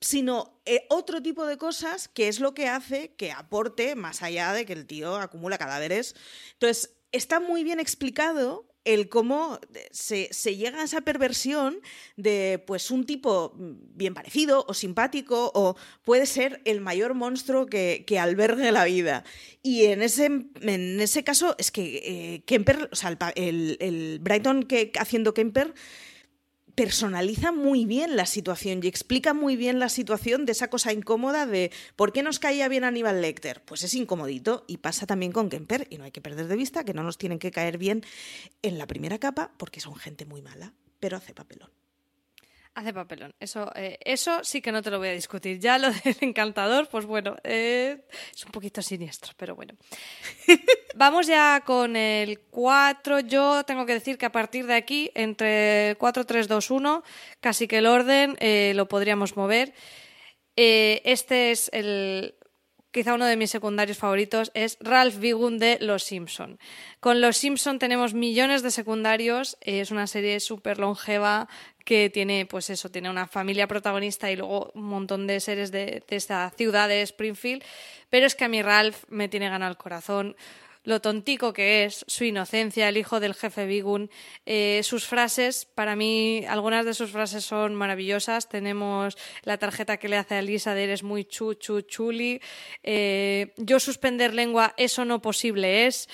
C: sino eh, otro tipo de cosas que es lo que hace que aporte más allá de que el tío acumula cadáveres. Entonces, está muy bien explicado el cómo se, se llega a esa perversión de pues un tipo bien parecido o simpático o puede ser el mayor monstruo que, que albergue la vida. Y en ese, en ese caso es que eh, Kemper, o sea, el, el- el Brighton que haciendo Kemper personaliza muy bien la situación y explica muy bien la situación de esa cosa incómoda de ¿por qué nos caía bien Aníbal Lecter? Pues es incomodito y pasa también con Kemper y no hay que perder de vista que no nos tienen que caer bien en la primera capa porque son gente muy mala, pero hace papelón.
A: Hace papelón. Eso, eh, eso sí que no te lo voy a discutir. Ya lo [laughs] del encantador, pues bueno, eh, es un poquito siniestro, pero bueno. [laughs] Vamos ya con el 4. Yo tengo que decir que a partir de aquí, entre 4, 3, 2, 1, casi que el orden eh, lo podríamos mover. Eh, este es el, quizá uno de mis secundarios favoritos, es Ralph Wiggum de Los Simpson. Con Los Simpson tenemos millones de secundarios, eh, es una serie súper longeva que tiene, pues eso, tiene una familia protagonista y luego un montón de series de, de esta ciudad de Springfield, pero es que a mí Ralph me tiene ganado el corazón lo tontico que es, su inocencia, el hijo del jefe Bigun, eh, sus frases, para mí algunas de sus frases son maravillosas. Tenemos la tarjeta que le hace a Elisa de eres muy chu, chuli. Eh, yo suspender lengua, eso no posible es.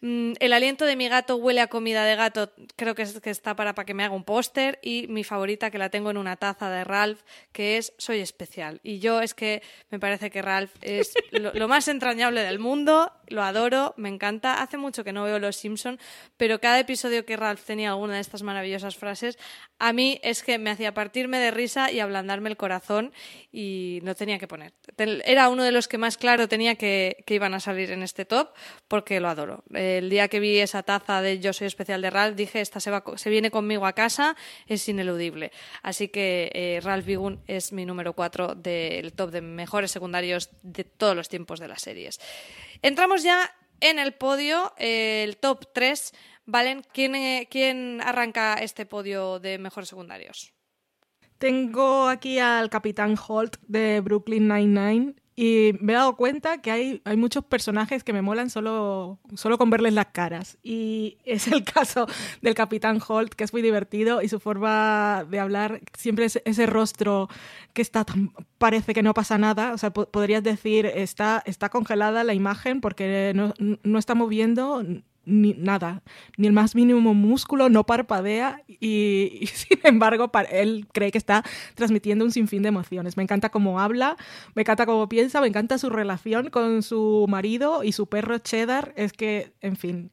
A: Mm, el aliento de mi gato huele a comida de gato, creo que, es, que está para, para que me haga un póster. Y mi favorita, que la tengo en una taza de Ralph, que es Soy especial. Y yo es que me parece que Ralph es lo, lo más entrañable del mundo, lo adoro, me encanta. Hace mucho que no veo Los Simpson, pero cada episodio que Ralph tenía alguna de estas maravillosas frases, a mí es que me hacía partirme de risa y ablandarme el corazón y no tenía que poner. Era uno de los que más claro tenía que, que iban a salir en este top porque lo adoro. El día que vi esa taza de Yo soy especial de Ralph dije, esta se, va, se viene conmigo a casa, es ineludible. Así que eh, Ralph Bigun es mi número 4 del top de mejores secundarios de todos los tiempos de las series. Entramos ya en el podio, eh, el top 3. Valen, ¿quién, eh, ¿quién arranca este podio de mejores secundarios?
B: Tengo aquí al Capitán Holt de Brooklyn Nine-Nine y me he dado cuenta que hay, hay muchos personajes que me molan solo, solo con verles las caras. Y [laughs] es el caso del Capitán Holt, que es muy divertido y su forma de hablar, siempre es ese rostro que está tan... parece que no pasa nada. O sea, po- podrías decir, está, está congelada la imagen porque no, no está moviendo ni nada, ni el más mínimo músculo, no parpadea y, [laughs] sin embargo pa- él cree que está transmitiendo un sinfín de emociones. Me encanta cómo habla, me encanta cómo piensa, me encanta su relación con su marido y su perro Cheddar. Es que, en fin,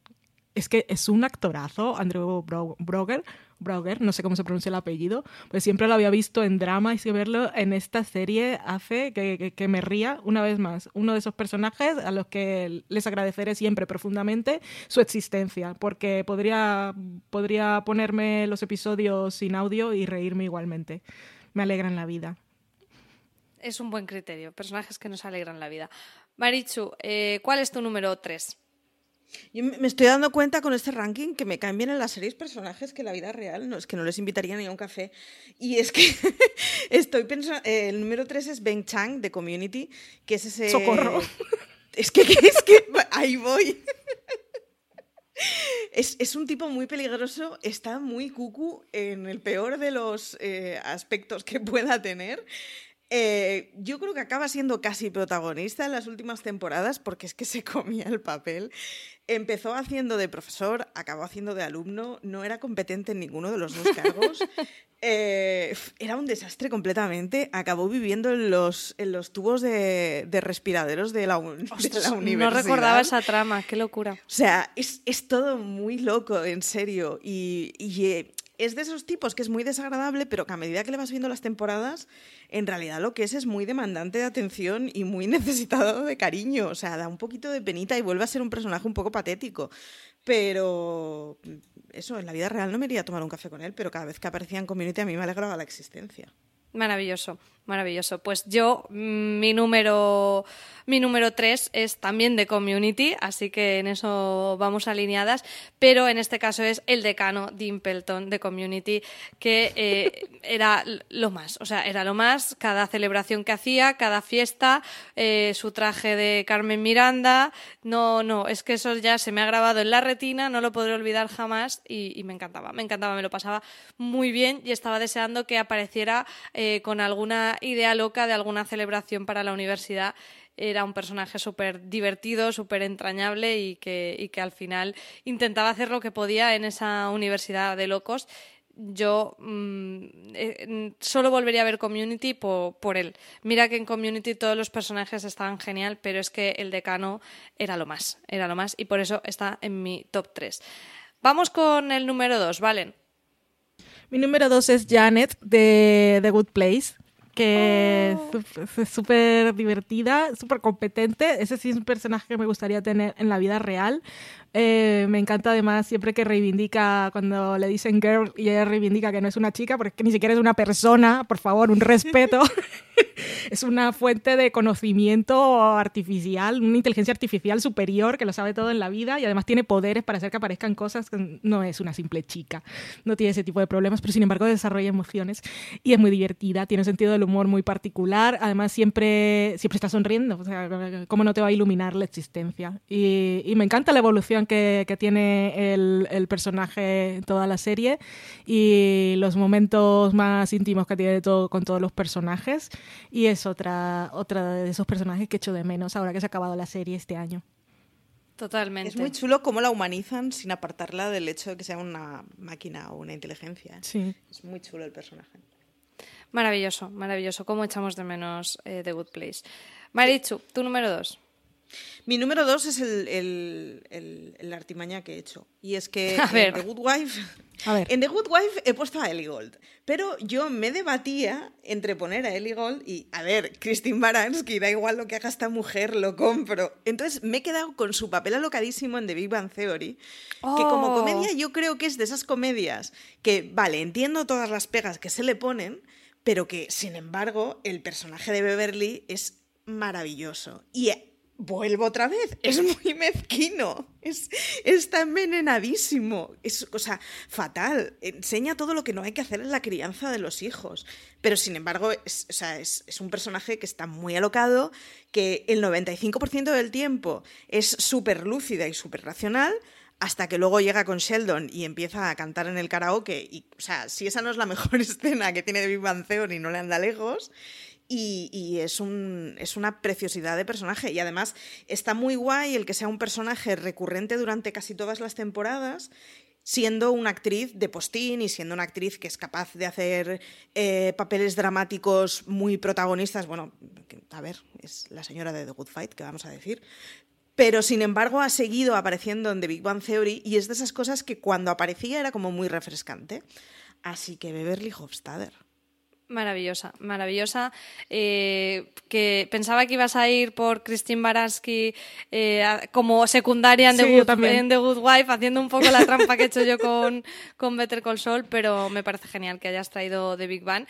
B: es que es un actorazo, Andrew Bro- Broger. Brauger, no sé cómo se pronuncia el apellido, pues siempre lo había visto en drama y si verlo en esta serie hace que, que- me ría una vez más. Uno de esos personajes a los que les agradeceré siempre profundamente su existencia, porque podría, podría ponerme los episodios sin audio y reírme igualmente. Me alegran la vida.
A: Es un buen criterio, personajes que nos alegran la vida. Marichu, eh, ¿cuál es tu número 3?
C: Yo me estoy dando cuenta con este ranking que me caen bien en las series personajes que en la vida real. No, es que no les invitaría ni a un café. Y es que [laughs] estoy pensando. Eh, el número 3 es Ben Chang de Community, que es ese.
B: ¡Socorro! [laughs]
C: Es que, es que ahí voy. [laughs] Es, un tipo muy peligroso, está muy cucu en el peor de los eh, aspectos que pueda tener. Eh, yo creo que acaba siendo casi protagonista en las últimas temporadas porque es que se comía el papel. Empezó haciendo de profesor, acabó haciendo de alumno, no era competente en ninguno de los dos cargos. [laughs] Eh, era un desastre completamente. Acabó viviendo en los, en los tubos de, respiraderos de la, universidad.
A: No recordaba esa trama, qué locura. O
C: sea, es, todo muy loco, en serio. Y, y eh, es de esos tipos que es muy desagradable, pero que a medida que le vas viendo las temporadas, en realidad lo que es es muy demandante de atención y muy [laughs] necesitado de cariño. O sea, da un poquito de penita y vuelve a ser un personaje un poco patético. Pero eso, en la vida real no me iría a tomar un café con él, pero cada vez que aparecía en Community a mí me alegraba la existencia.
A: Maravilloso, maravilloso. Pues yo, mm, mi número, mi número 3 es también de community, así que en eso vamos alineadas, pero en este caso es el decano Dimpleton de community, que eh, era lo más, o sea, era lo más, cada celebración que hacía, cada fiesta, eh, su traje de Carmen Miranda, no, no, es que eso ya se me ha grabado en la retina, no lo podré olvidar jamás y, y me encantaba, me encantaba, me lo pasaba muy bien y estaba deseando que apareciera eh, con alguna idea loca de alguna celebración para la universidad. Era un personaje súper divertido, súper entrañable y que, al final intentaba hacer lo que podía en esa universidad de locos yo mm, eh, solo volvería a ver Community por, él. Mira que en Community todos los personajes estaban genial, pero es que el decano era lo más, era lo más y por eso está en mi top 3. Vamos con el número 2, ¿vale?
B: Mi número dos es Janet de The Good Place, que oh. es súper divertida, súper competente. Ese sí es un personaje que me gustaría tener en la vida real. Eh, me encanta además siempre que reivindica, cuando le dicen girl y ella reivindica que no es una chica, porque es que ni siquiera es una persona, por favor, un respeto. [laughs] es una fuente de conocimiento artificial, una inteligencia artificial superior que lo sabe todo en la vida y además tiene poderes para hacer que aparezcan cosas. Que no es una simple chica, no tiene ese tipo de problemas, pero sin embargo desarrolla emociones y es muy divertida, tiene un sentido del humor muy particular, además siempre, siempre está sonriendo, o sea, ¿cómo no te va a iluminar la existencia? Y, y me encanta la evolución que, que tiene el, el, personaje en toda la serie y los momentos más íntimos que tiene todo, con todos los personajes. Y es otra, otra de esos personajes que echo de menos ahora que se ha acabado la serie este año.
A: Totalmente.
C: Es muy chulo cómo la humanizan sin apartarla del hecho de que sea una máquina o una inteligencia.
B: Sí.
C: Es muy chulo el personaje.
A: Maravilloso, maravilloso. Cómo echamos de menos eh, The Good Place. Marichu, tu número dos.
C: Mi número dos es el, el, artimaña que he hecho. Y es que [laughs] en The Good Wife. En The Good Wife he puesto a Ellie Gold. Pero yo me debatía entre poner a Ellie Gold y, a ver, Christine Baranski, da igual lo que haga esta mujer, lo compro. Entonces me he quedado con su papel alocadísimo en The Big Bang Theory. Que como
A: Oh.
C: comedia yo creo que es de esas comedias que, vale, entiendo todas las pegas que se le ponen, pero que, sin embargo, el personaje de Beverly es maravilloso. Y vuelvo otra vez, [laughs] es muy mezquino, es, está envenenadísimo, es cosa fatal, enseña todo lo que no hay que hacer en la crianza de los hijos, pero sin embargo es, o sea, es, es un personaje que está muy alocado, que el 95% del tiempo es súper lúcida y súper racional, hasta que luego llega con Sheldon y empieza a cantar en el karaoke. Y, o sea, si esa no es la mejor [laughs] escena que tiene de Big Bang Theory, no le anda lejos. Y, es una preciosidad de personaje. Y además está muy guay el que sea un personaje recurrente durante casi todas las temporadas, siendo una actriz de postín y siendo una actriz que es capaz de hacer eh, papeles dramáticos muy protagonistas. Bueno, a ver, es la señora de The Good Fight, que vamos a decir. Pero sin embargo ha seguido apareciendo en The Big Bang Theory y es de esas cosas que cuando aparecía era como muy refrescante. Así que Beverly Hofstadter.
A: Maravillosa, maravillosa. Eh, que pensaba que ibas a ir por Christine Baranski eh, como secundaria en,
B: Sí,
A: The Good,
B: también.
A: en The Good Wife, haciendo un poco la trampa que he hecho yo con, con Better Call Saul, pero me parece genial que hayas traído The Big Bang.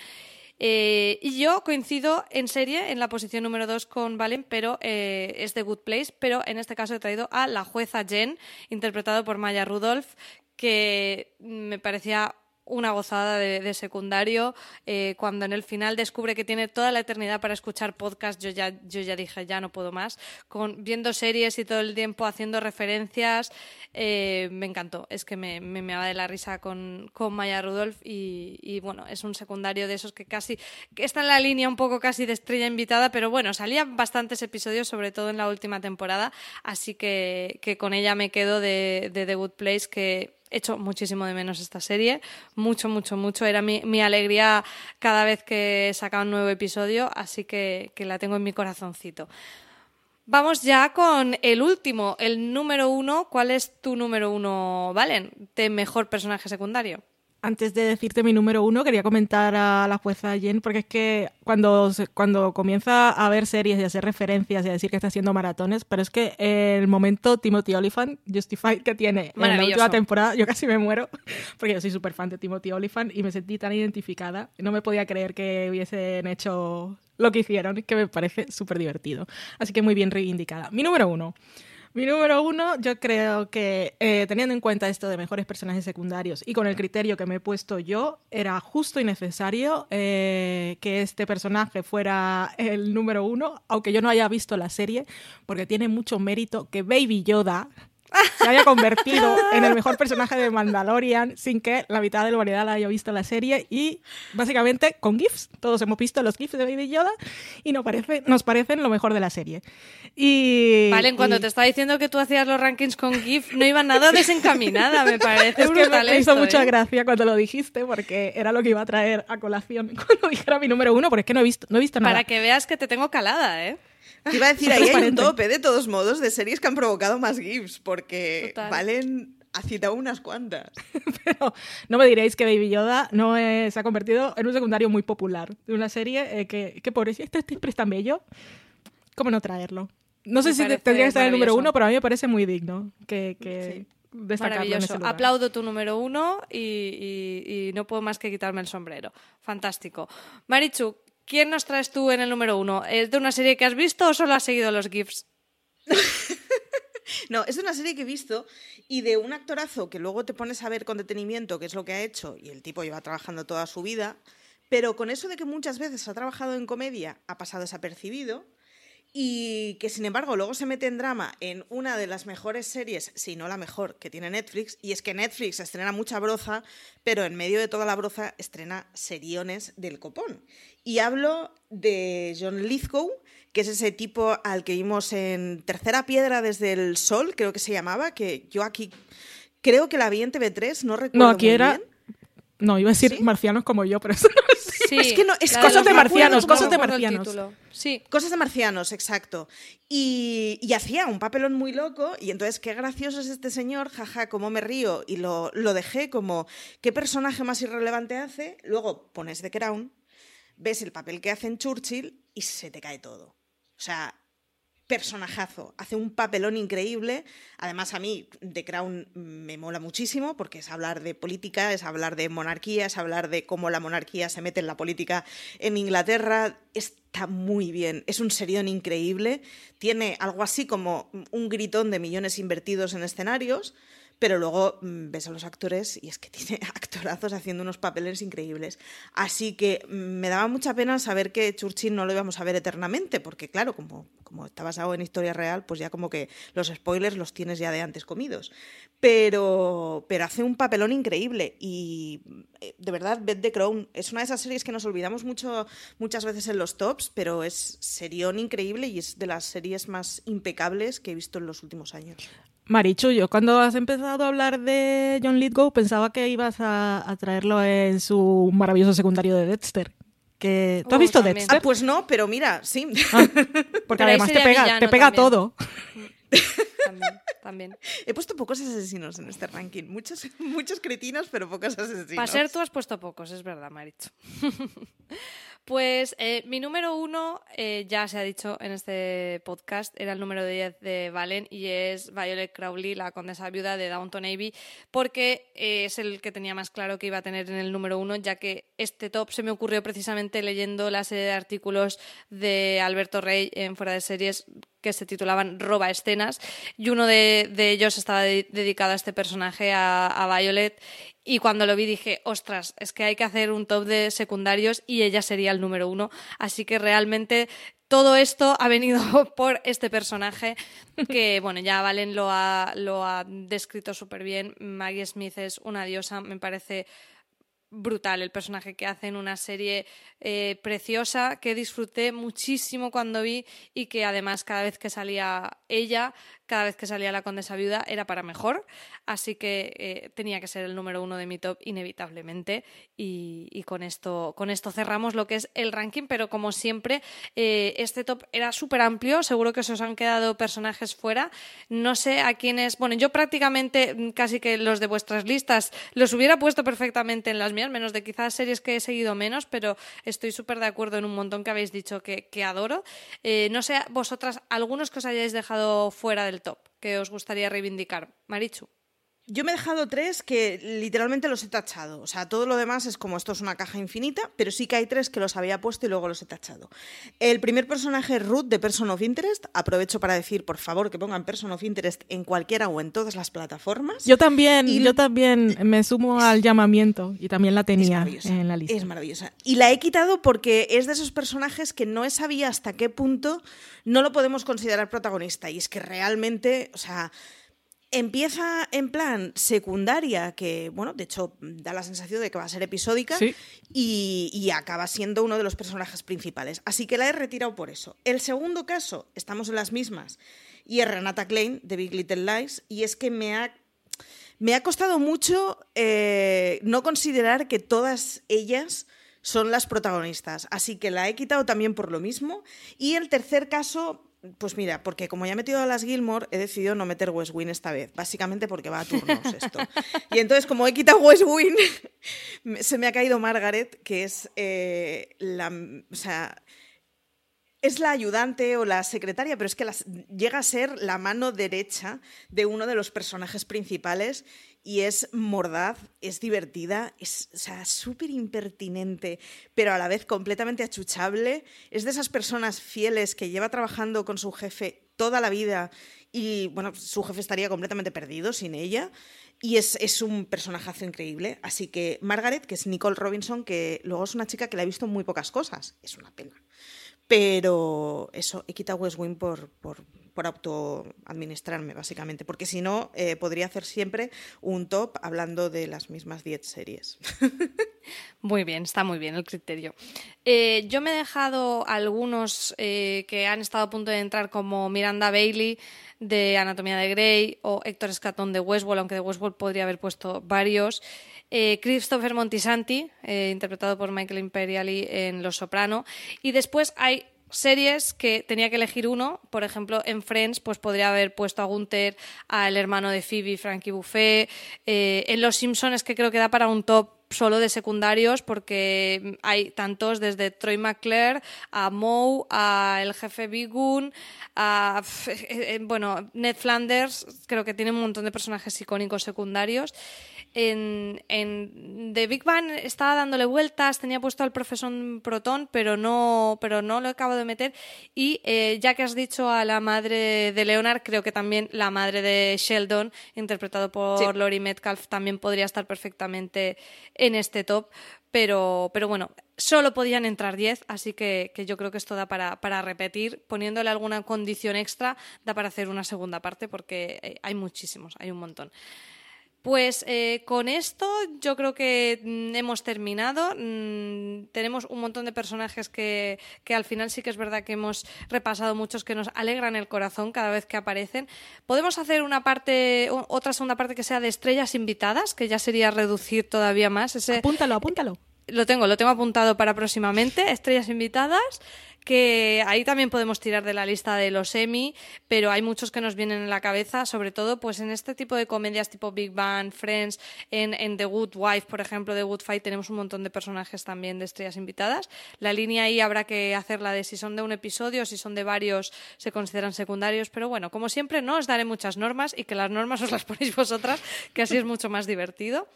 A: Eh, y yo coincido en serie en la posición número 2 con Valen, pero eh, es The Good Place, pero en este caso he traído a la jueza Jen, interpretado por Maya Rudolph, que me parecía una gozada de, secundario. Eh, cuando en el final descubre que tiene toda la eternidad para escuchar podcast, yo ya, yo ya dije, ya no puedo más. Con, viendo series y todo el tiempo haciendo referencias, eh, me encantó. Es que me, me, va de la risa con, con Maya Rudolph y, bueno, es un secundario de esos que casi que está en la línea un poco casi de estrella invitada, pero bueno, salían bastantes episodios, sobre todo en la última temporada, así que, que con ella me quedo de, de The Good Place, que hecho muchísimo de menos esta serie, mucho, mucho, mucho. Era mi, mi alegría cada vez que sacaba un nuevo episodio, así que, que la tengo en mi corazoncito. Vamos ya con el último, el número uno. ¿Cuál es tu número uno, Valen, de mejor personaje secundario?
B: Antes de decirte mi número uno, quería comentar a la jueza Jen, porque es que cuando, cuando comienza a ver series y a hacer referencias y a decir que está haciendo maratones, pero es que el momento Timothy Oliphant, Justified, que tiene en la última temporada, yo casi me muero, [laughs] porque yo soy súper fan de Timothy Oliphant y me sentí tan identificada. No me podía creer que hubiesen hecho lo que hicieron, que me parece súper divertido. Así que muy bien reivindicada. Mi número uno. Mi número uno, yo creo que eh, teniendo en cuenta esto de mejores personajes secundarios y con el criterio que me he puesto yo, era justo y necesario eh, que este personaje fuera el número uno, aunque yo no haya visto la serie, porque tiene mucho mérito que Baby Yoda se haya convertido [laughs] en el mejor personaje de Mandalorian sin que la mitad de la humanidad haya visto la serie y básicamente con GIFs, todos hemos visto los GIFs de Baby Yoda y nos, parece, nos parecen lo mejor de la serie. Y,
A: vale, cuando te estaba diciendo que tú hacías los rankings con GIF, no iba nada desencaminada, me parece [laughs]
B: es que me hizo mucha
A: ¿eh?
B: gracia cuando lo dijiste porque era lo que iba a traer a colación [laughs] cuando dijera mi número uno, porque es que no he visto, no he visto nada.
A: Para que veas que te tengo calada, ¿eh?
C: Te iba a decir, ahí hay un tope, de todos modos, de series que han provocado más GIFs, porque valen ha citado unas cuantas. [laughs]
B: Pero no me diréis que Baby Yoda no se ha convertido en un secundario muy popular de una serie eh, que, que si este siempre es tan bello, ¿cómo no traerlo? No sé si tendría que estar en el número uno, pero a mí me parece muy digno que, que
A: Maravilloso. Aplaudo tu número uno y, y, no puedo más que quitarme el sombrero. Fantástico. Marichu, ¿Quién nos traes tú en el número uno? ¿Es de una serie que has visto o solo has seguido los GIFs? [laughs]
C: no, es de una serie que he visto y de un actorazo que luego te pones a ver con detenimiento qué es lo que ha hecho y el tipo lleva trabajando toda su vida, pero con eso de que muchas veces ha trabajado en comedia ha pasado desapercibido y que sin embargo luego se mete en drama en una de las mejores series, si no la mejor, que tiene Netflix, y es que Netflix estrena mucha broza, pero en medio de toda la broza estrena seriones del copón. Y hablo de John Lithgow, que es ese tipo al que vimos en Tercera Piedra desde el Sol, creo que se llamaba, que yo aquí creo que la vi en TV3, no recuerdo.
B: No, aquí era... No, iba a decir marcianos como yo, pero eso no [laughs]
C: es que no, es
B: cosas de, marcianos, cosas de marcianos.
C: Sí. Cosas de marcianos, exacto. Y, hacía un papelón muy loco y entonces qué gracioso es este señor, jaja, cómo me río y lo, lo dejé como qué personaje más irrelevante hace. Luego pones The Crown, ves el papel que hace en Churchill y se te cae todo. O sea, personajazo, hace un papelón increíble. Además, a mí The Crown me mola muchísimo porque es hablar de política, es hablar de monarquía, es hablar de cómo la monarquía se mete en la política en Inglaterra. Está muy bien, es un serión increíble. Tiene algo así como un gritón de millones invertidos en escenarios pero luego mm, ves a los actores y es que [laughs] tiene actorazos haciendo unos papeles increíbles. Así que mm, me daba mucha pena saber que Churchill no lo íbamos a ver eternamente, porque claro, como, como está basado en historia real, pues ya como que los spoilers los tienes ya de antes comidos. Pero, pero hace un papelón increíble y eh, de verdad, Beth the Crown es una de esas series que nos olvidamos mucho, muchas veces en los tops, pero es serión increíble y es de las series más impecables que he visto en los últimos años.
B: Marichu, yo cuando has empezado a hablar de John Lithgow pensaba que ibas a, traerlo en su maravilloso secundario de Dexter. Que, ¿Tú has oh, visto Dexter?
C: Ah, pues no, pero mira, sí.
B: Ah, porque además te pega, te pega todo.
A: También,
C: He puesto pocos asesinos en este ranking. Muchos, muchos cretinos, pero pocos asesinos.
A: Para ser tú has puesto pocos, es verdad, Marichu. Pues eh, mi número uno, eh, ya se ha dicho en este podcast, era el número 10 de Valen y es Violet Crowley, la condesa viuda de Downton Abbey, porque eh, es el que tenía más claro que iba a tener en el número uno, ya que este top se me ocurrió precisamente leyendo la serie de artículos de Alberto Rey en Fuera de Series que se titulaban Roba Escenas y uno de, ellos estaba dedicado a este personaje, a, a Violet, y cuando lo vi dije, ostras, es que hay que hacer un top de secundarios y ella sería el número uno. Así que realmente todo esto ha venido [laughs] por este personaje que, bueno, ya Valen lo ha, lo ha descrito súper bien. Maggie Smith es una diosa, me parece brutal el personaje que hace en una serie eh, preciosa que disfruté muchísimo cuando vi y que además cada vez que salía ella cada vez que salía la condesa viuda era para mejor, así que eh, tenía que ser el número uno de mi top inevitablemente. Y, con, esto, con esto cerramos lo que es el ranking, pero como siempre eh, este top era súper amplio, seguro que se os han quedado personajes fuera, no sé a quiénes, bueno, yo prácticamente mm, casi que los de vuestras listas los hubiera puesto perfectamente en las mías, menos de quizás series que he seguido menos, pero estoy súper de acuerdo en un montón que habéis dicho que, adoro. Eh, no sé, vosotras, algunos que os hayáis dejado fuera del top que os gustaría reivindicar. Marichu.
C: Yo me he dejado tres que literalmente los he tachado. O sea, todo lo demás es como esto es una caja infinita, pero sí que hay tres que los había puesto y luego los he tachado. El primer personaje, Ruth, de Person of Interest. Aprovecho para decir, por favor, que pongan Person of Interest en cualquiera o en todas las plataformas.
B: Yo también, y yo también me sumo al llamamiento y también la tenía en la lista.
C: Es maravillosa. Y la he quitado porque es de esos personajes que no sabía hasta qué punto no lo podemos considerar protagonista. Y es que realmente, o sea Empieza en plan secundaria, que, bueno, de hecho da la sensación de que va a ser episódica, y, acaba siendo uno de los personajes principales. Así que la he retirado por eso. El segundo caso, estamos en las mismas, y es Renata Klein, de Big Little Lies, y es que me ha, me ha costado mucho eh, no considerar que todas ellas son las protagonistas. Así que la he quitado también por lo mismo. Y el tercer caso, pues mira, porque como ya he metido a las Gilmore, he decidido no meter West Wing esta vez, básicamente porque va a turnos [laughs] esto. Y entonces, como he quitado West Wing, [laughs] se me ha caído Margaret, que es eh, la. O sea, es la ayudante o la secretaria, pero es que llega a ser la mano derecha de uno de los personajes principales y es mordaz, es divertida, es súper impertinente, pero a la vez completamente achuchable. Es de esas personas fieles que lleva trabajando con su jefe toda la vida y bueno, su jefe estaría completamente perdido sin ella. Y es, es, un personajazo increíble. Así que Margaret, que es Nicole Robinson, que luego es una chica que la he visto muy pocas cosas. Es una pena. Pero eso, he quitado West Wing por, por, por autoadministrarme, básicamente, porque si no, eh, podría hacer siempre un top hablando de las mismas 10 series. [laughs]
A: Muy bien, está muy bien el criterio. Eh, yo me he dejado algunos eh, que han estado a punto de entrar, como Miranda Bailey de Anatomía de Grey o Héctor Escatón de Westworld, aunque de Westworld podría haber puesto varios. Christopher Montisanti, interpretado por Michael Imperiali en Los Soprano. Y después hay series que tenía que elegir uno, por ejemplo, en Friends, pues podría haber puesto a Gunther, al hermano de Phoebe, Frankie Buffet. Eh, en Los Simpsons que creo que da para un top solo de secundarios porque hay tantos desde Troy McClure a Moe, a el jefe Bigun, a eh, eh, bueno, Ned Flanders, creo que tiene un montón de personajes icónicos secundarios en, en The Big Bang estaba dándole vueltas, tenía puesto al profesor Proton, pero no, pero no lo acabo de meter. Y eh, ya que has dicho a la madre de Leonard, creo que también la madre de Sheldon, interpretado por Lori Metcalf, también podría estar perfectamente en este top. Pero, pero bueno, solo podían entrar 10, así que, que, yo creo que esto da para, para, repetir. Poniéndole alguna condición extra, da para hacer una segunda parte porque eh, hay muchísimos, hay un montón. Pues eh, con esto yo creo que mm, hemos terminado. Mm, tenemos un montón de personajes que, que, al final sí que es verdad que hemos repasado muchos que nos alegran el corazón cada vez que aparecen. Podemos hacer una parte, otra segunda parte que sea de estrellas invitadas, que ya sería reducir todavía más. Ese,
B: apúntalo, apúntalo.
A: Lo tengo, lo tengo apuntado para próximamente. Estrellas invitadas que ahí también podemos tirar de la lista de los Emmy, pero hay muchos que nos vienen en la cabeza, sobre todo pues en este tipo de comedias tipo Big Bang, Friends, en, The Good Wife, por ejemplo, The Good Fight, tenemos un montón de personajes también de estrellas invitadas. La línea ahí habrá que hacerla de si son de un episodio, si son de varios, se consideran secundarios, pero bueno, como siempre, no os daré muchas normas y que las normas os las ponéis vosotras, que así es mucho más divertido.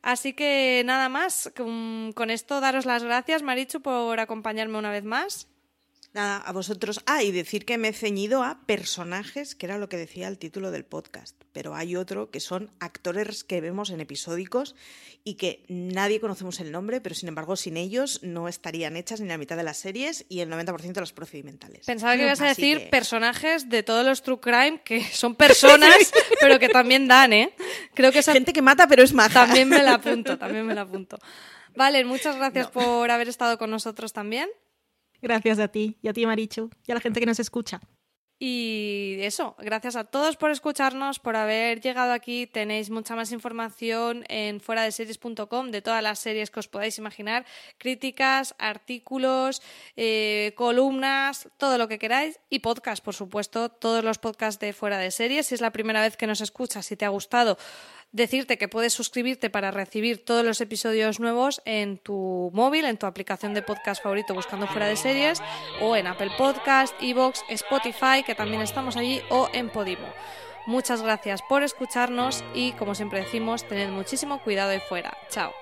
A: Así que nada más, con esto daros las gracias, Marichu, por acompañarme una vez más.
C: Nada, a vosotros. Ah, y decir que me he ceñido a personajes, que era lo que decía el título del podcast. Pero hay otro que son actores que vemos en episódicos y que nadie conocemos el nombre, pero sin embargo sin ellos no estarían hechas ni la mitad de las series y el 90% de los procedimentales.
A: Pensaba que ibas a decir personajes de todos los True Crime que [laughs] son personas, [laughs] pero que también dan, ¿eh?
C: Creo que esa... Gente que mata pero es maja.
A: También me la [laughs] apunto, también me la apunto. Vale, muchas gracias por haber estado con nosotros también.
B: Gracias a ti y a ti, Marichu, y a la gente que nos escucha.
A: Y eso, gracias a todos por escucharnos, por haber llegado aquí. Tenéis mucha más información en fuera de series.com de todas las series que os podáis imaginar, críticas, artículos, eh, columnas, todo lo que queráis y podcast, por supuesto, todos los podcasts de fuera de series. Si es la primera vez que nos escuchas, si te ha gustado, decirte que puedes suscribirte para recibir todos los episodios nuevos en tu móvil, en tu aplicación de podcast favorito buscando fuera de series, o en Apple Podcast, Evox, Spotify, que también estamos allí, o en Podimo. Muchas gracias por escucharnos y, como siempre decimos, tened muchísimo cuidado ahí fuera. Chao.